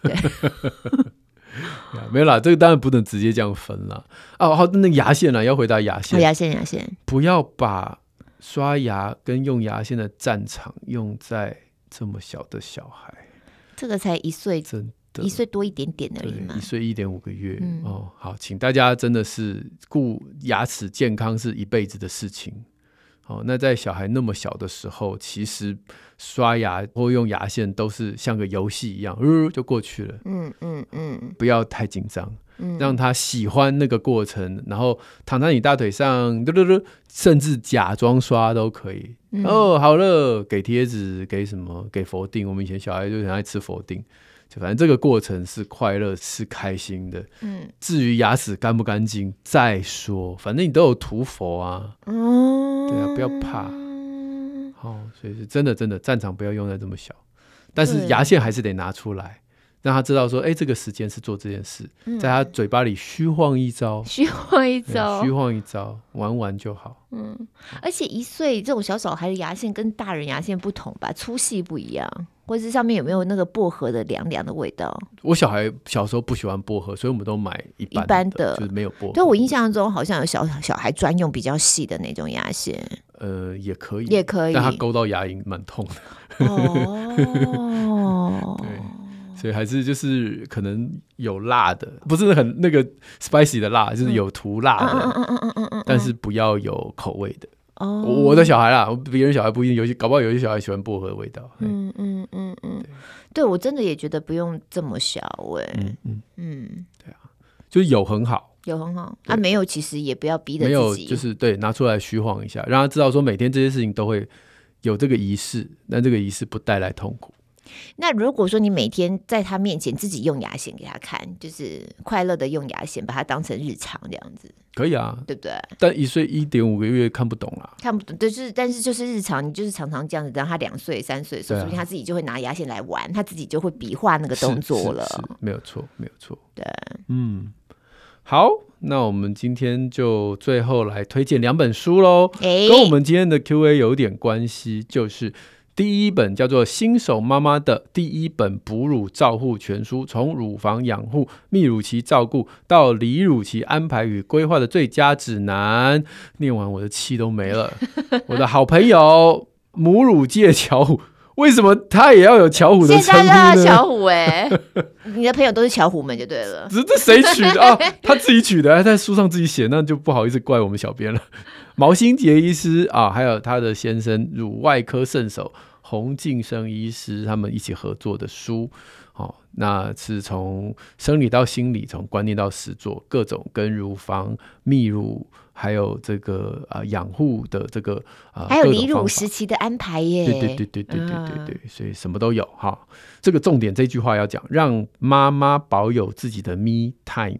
对。
没有啦，这个当然不能直接这样分了。哦，好，那牙线呢？要回答牙线。
牙线，牙线，
不要把刷牙跟用牙线的战场用在这么小的小孩。
这个才一岁，真的，一岁多一点点而已嘛。
一岁一点五个月。嗯、哦，好，请大家真的是顾牙齿健康是一辈子的事情。哦，那在小孩那么小的时候，其实刷牙或用牙线都是像个游戏一样，呃，就过去了。嗯嗯嗯，不要太紧张，嗯，让他喜欢那个过程，然后躺在你大腿上，嘟嘟嘟，甚至假装刷都可以。嗯、哦，好了，给贴纸，给什么？给佛定。我们以前小孩就很爱吃佛定。就反正这个过程是快乐，是开心的。嗯，至于牙齿干不干净再说，反正你都有涂佛啊。嗯，对啊，不要怕。好，所以是真的，真的战场不要用在这么小，但是牙线还是得拿出来，让他知道说，哎，这个时间是做这件事，嗯、在他嘴巴里虚晃一招，
虚晃一招，
虚晃一招，玩玩就好。
嗯，而且一岁这种小小孩的牙线跟大人牙线不同吧，粗细不一样，或者是上面有没有那个薄荷的凉凉的味道？
我小孩小时候不喜欢薄荷，所以我们都买一般的，一般的就是没有薄荷。
对，我印象中好像有小小孩专用比较细的那种牙线。
呃，也可以，
也可以，
但它勾到牙龈蛮痛的。
哦，
对。所以还是就是可能有辣的，不是很那个 spicy 的辣，就是有涂辣的，嗯嗯嗯嗯嗯，但是不要有口味的。哦，我的小孩啦，别人小孩不一定，有些搞不好有些小孩喜欢薄荷的味道。
嗯嗯嗯嗯，对，我真的也觉得不用这么小哎。
嗯嗯嗯，对啊，就是有很好，
有很好，啊没有其实也不要逼着自己，
没有就是对，拿出来虚晃一下，让他知道说每天这些事情都会有这个仪式，但这个仪式不带来痛苦。
那如果说你每天在他面前自己用牙线给他看，就是快乐的用牙线，把它当成日常这样子，
可以啊，
对不对？
但一岁一点五个月看不懂啊，
看不懂，就是但是就是日常，你就是常常这样子，等他两岁三岁的时候，说不定他自己就会拿牙线来玩，他自己就会比划那个动作了，
没有错，没有错，
对，
嗯，好，那我们今天就最后来推荐两本书喽，欸、跟我们今天的 Q&A 有点关系，就是。第一本叫做《新手妈妈的第一本哺乳照护全书》，从乳房养护、泌乳期照顾到离乳期安排与规划的最佳指南。念完我的气都没了。我的好朋友母乳界巧虎，为什么他也要有巧虎的称呼呢？
现在叫巧虎哎，你的朋友都是巧虎们就对了。
这这谁取的啊？他自己取的，还在书上自己写，那就不好意思怪我们小编了。毛新杰医师啊，还有他的先生乳外科圣手洪敬生医师，他们一起合作的书，哦，那是从生理到心理，从观念到实作，各种跟乳房、泌乳，还有这个啊养护的这个啊，
还有离乳时期的安排耶，
对对对对对对对对，所以什么都有哈、哦。这个重点这句话要讲，让妈妈保有自己的 me time。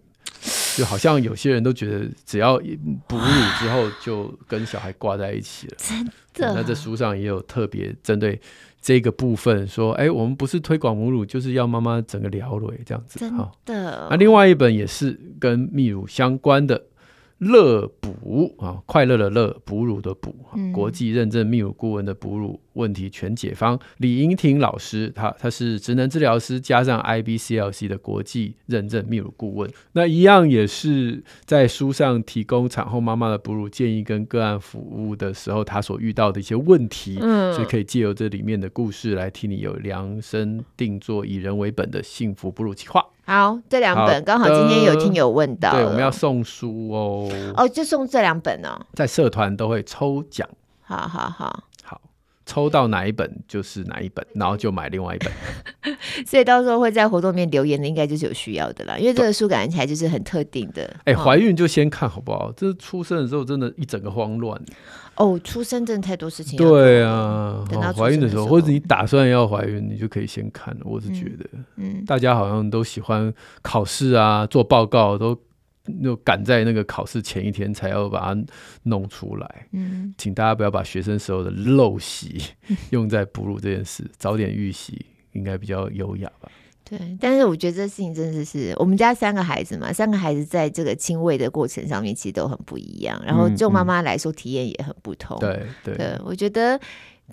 就好像有些人都觉得，只要哺乳之后就跟小孩挂在一起了。
真的？
那这书上也有特别针对这个部分说，哎，我们不是推广母乳，就是要妈妈整个疗愈这样子。
真的。
那另外一本也是跟泌乳相关的。乐哺啊，快乐的乐，哺乳的哺，嗯、国际认证泌乳顾问的哺乳问题全解方，李莹婷老师，她她是职能治疗师，加上 IBCLC 的国际认证泌乳顾问，那一样也是在书上提供产后妈妈的哺乳建议跟个案服务的时候，她所遇到的一些问题，嗯，所以可以借由这里面的故事来替你有量身定做、以人为本的幸福哺乳计划。
好，这两本刚好今天有听友问到，
对，我们要送书哦。
哦，就送这两本哦，
在社团都会抽奖。
好好好，
好，抽到哪一本就是哪一本，然后就买另外一本。
所以到时候会在活动里面留言的，应该就是有需要的啦，因为这个书感觉起来就是很特定的。
哎，怀孕就先看好不好？这出生的时候真的，一整个慌乱。
哦，出生真的太多事情。
对啊，等到怀孕的时候，或者你打算要怀孕，你就可以先看。我是觉得，嗯，大家好像都喜欢考试啊，做报告都就赶在那个考试前一天才要把它弄出来。嗯，请大家不要把学生时候的陋习用在哺乳这件事，早点预习应该比较优雅吧。
对，但是我觉得这事情真的是我们家三个孩子嘛，三个孩子在这个亲喂的过程上面其实都很不一样，然后就妈妈来说体验也很不同。
对、嗯嗯、对，
我觉得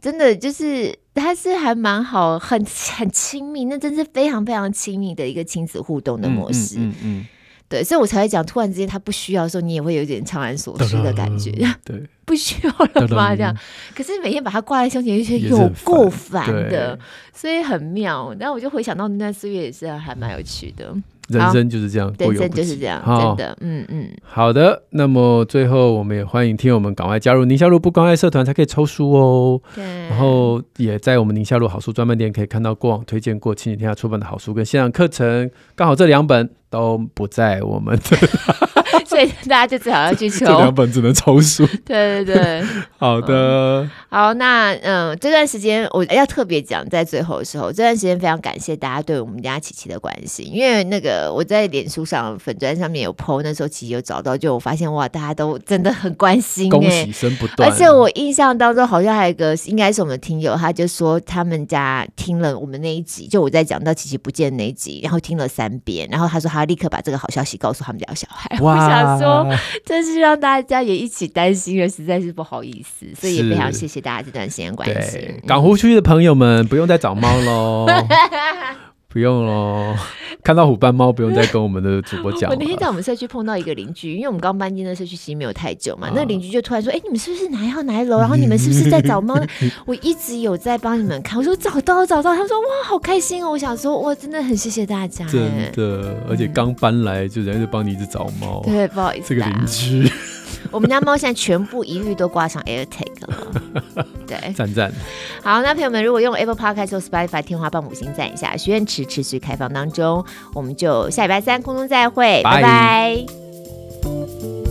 真的就是他是还蛮好，很很亲密，那真是非常非常亲密的一个亲子互动的模式。嗯嗯。嗯嗯对，所以我才会讲，突然之间他不需要的时候，你也会有一点怅然所失的感觉。
对，
不需要了吗？这样，可是每天把它挂在胸前，就觉得有够烦的，所以很妙。然后我就回想到那段岁月，也是还蛮有趣的。
人生就是这样，
人生就是这样，真的，嗯嗯。
好的，那么最后我们也欢迎听友们赶快加入宁夏路不关爱社团，才可以抽书哦。
对，
然后也在我们宁夏路好书专卖店可以看到过往推荐过亲子天下出版的好书跟线上课程，刚好这两本都不在我们的。
所以 大家就只好要去抽。
这两本只能抽书。
对 对对，
好的。嗯、
好，那嗯，这段时间我要特别讲，在最后的时候，这段时间非常感谢大家对我们家琪琪的关心，因为那个我在脸书上粉砖上面有 po，那时候琪琪有找到，就我发现哇，大家都真的很关心，
恭喜声不断。
而且我印象当中好像还有一个，应该是我们的听友，他就说他们家听了我们那一集，就我在讲到琪琪不见那一集，然后听了三遍，然后他说他立刻把这个好消息告诉他们家小孩。哇我想说，真是让大家也一起担心了，实在是不好意思，所以也非常谢谢大家这段时间关心。
港湖区的朋友们不用再找猫喽。不用喽，看到虎斑猫不用再跟我们的主播讲。
我那天在我们社区碰到一个邻居，因为我们刚搬进那社区其实没有太久嘛，啊、那邻居就突然说：“哎、欸，你们是不是哪一号哪一楼？然后你们是不是在找猫？” 我一直有在帮你们看，我说找到找到，他说：“哇，好开心哦！”我想说：“哇，真的很谢谢大家。”
真的，而且刚搬来就人家就帮你一直找猫，
对，不好意思，
这个邻居。
我们家猫现在全部一律都挂上 AirTag 了，对，赞
赞。
好，那朋友们如果用 Apple Podcast 或 Spotify 天花板五星赞一下。许愿池持续开放当中，我们就下礼拜三空中再会，拜拜。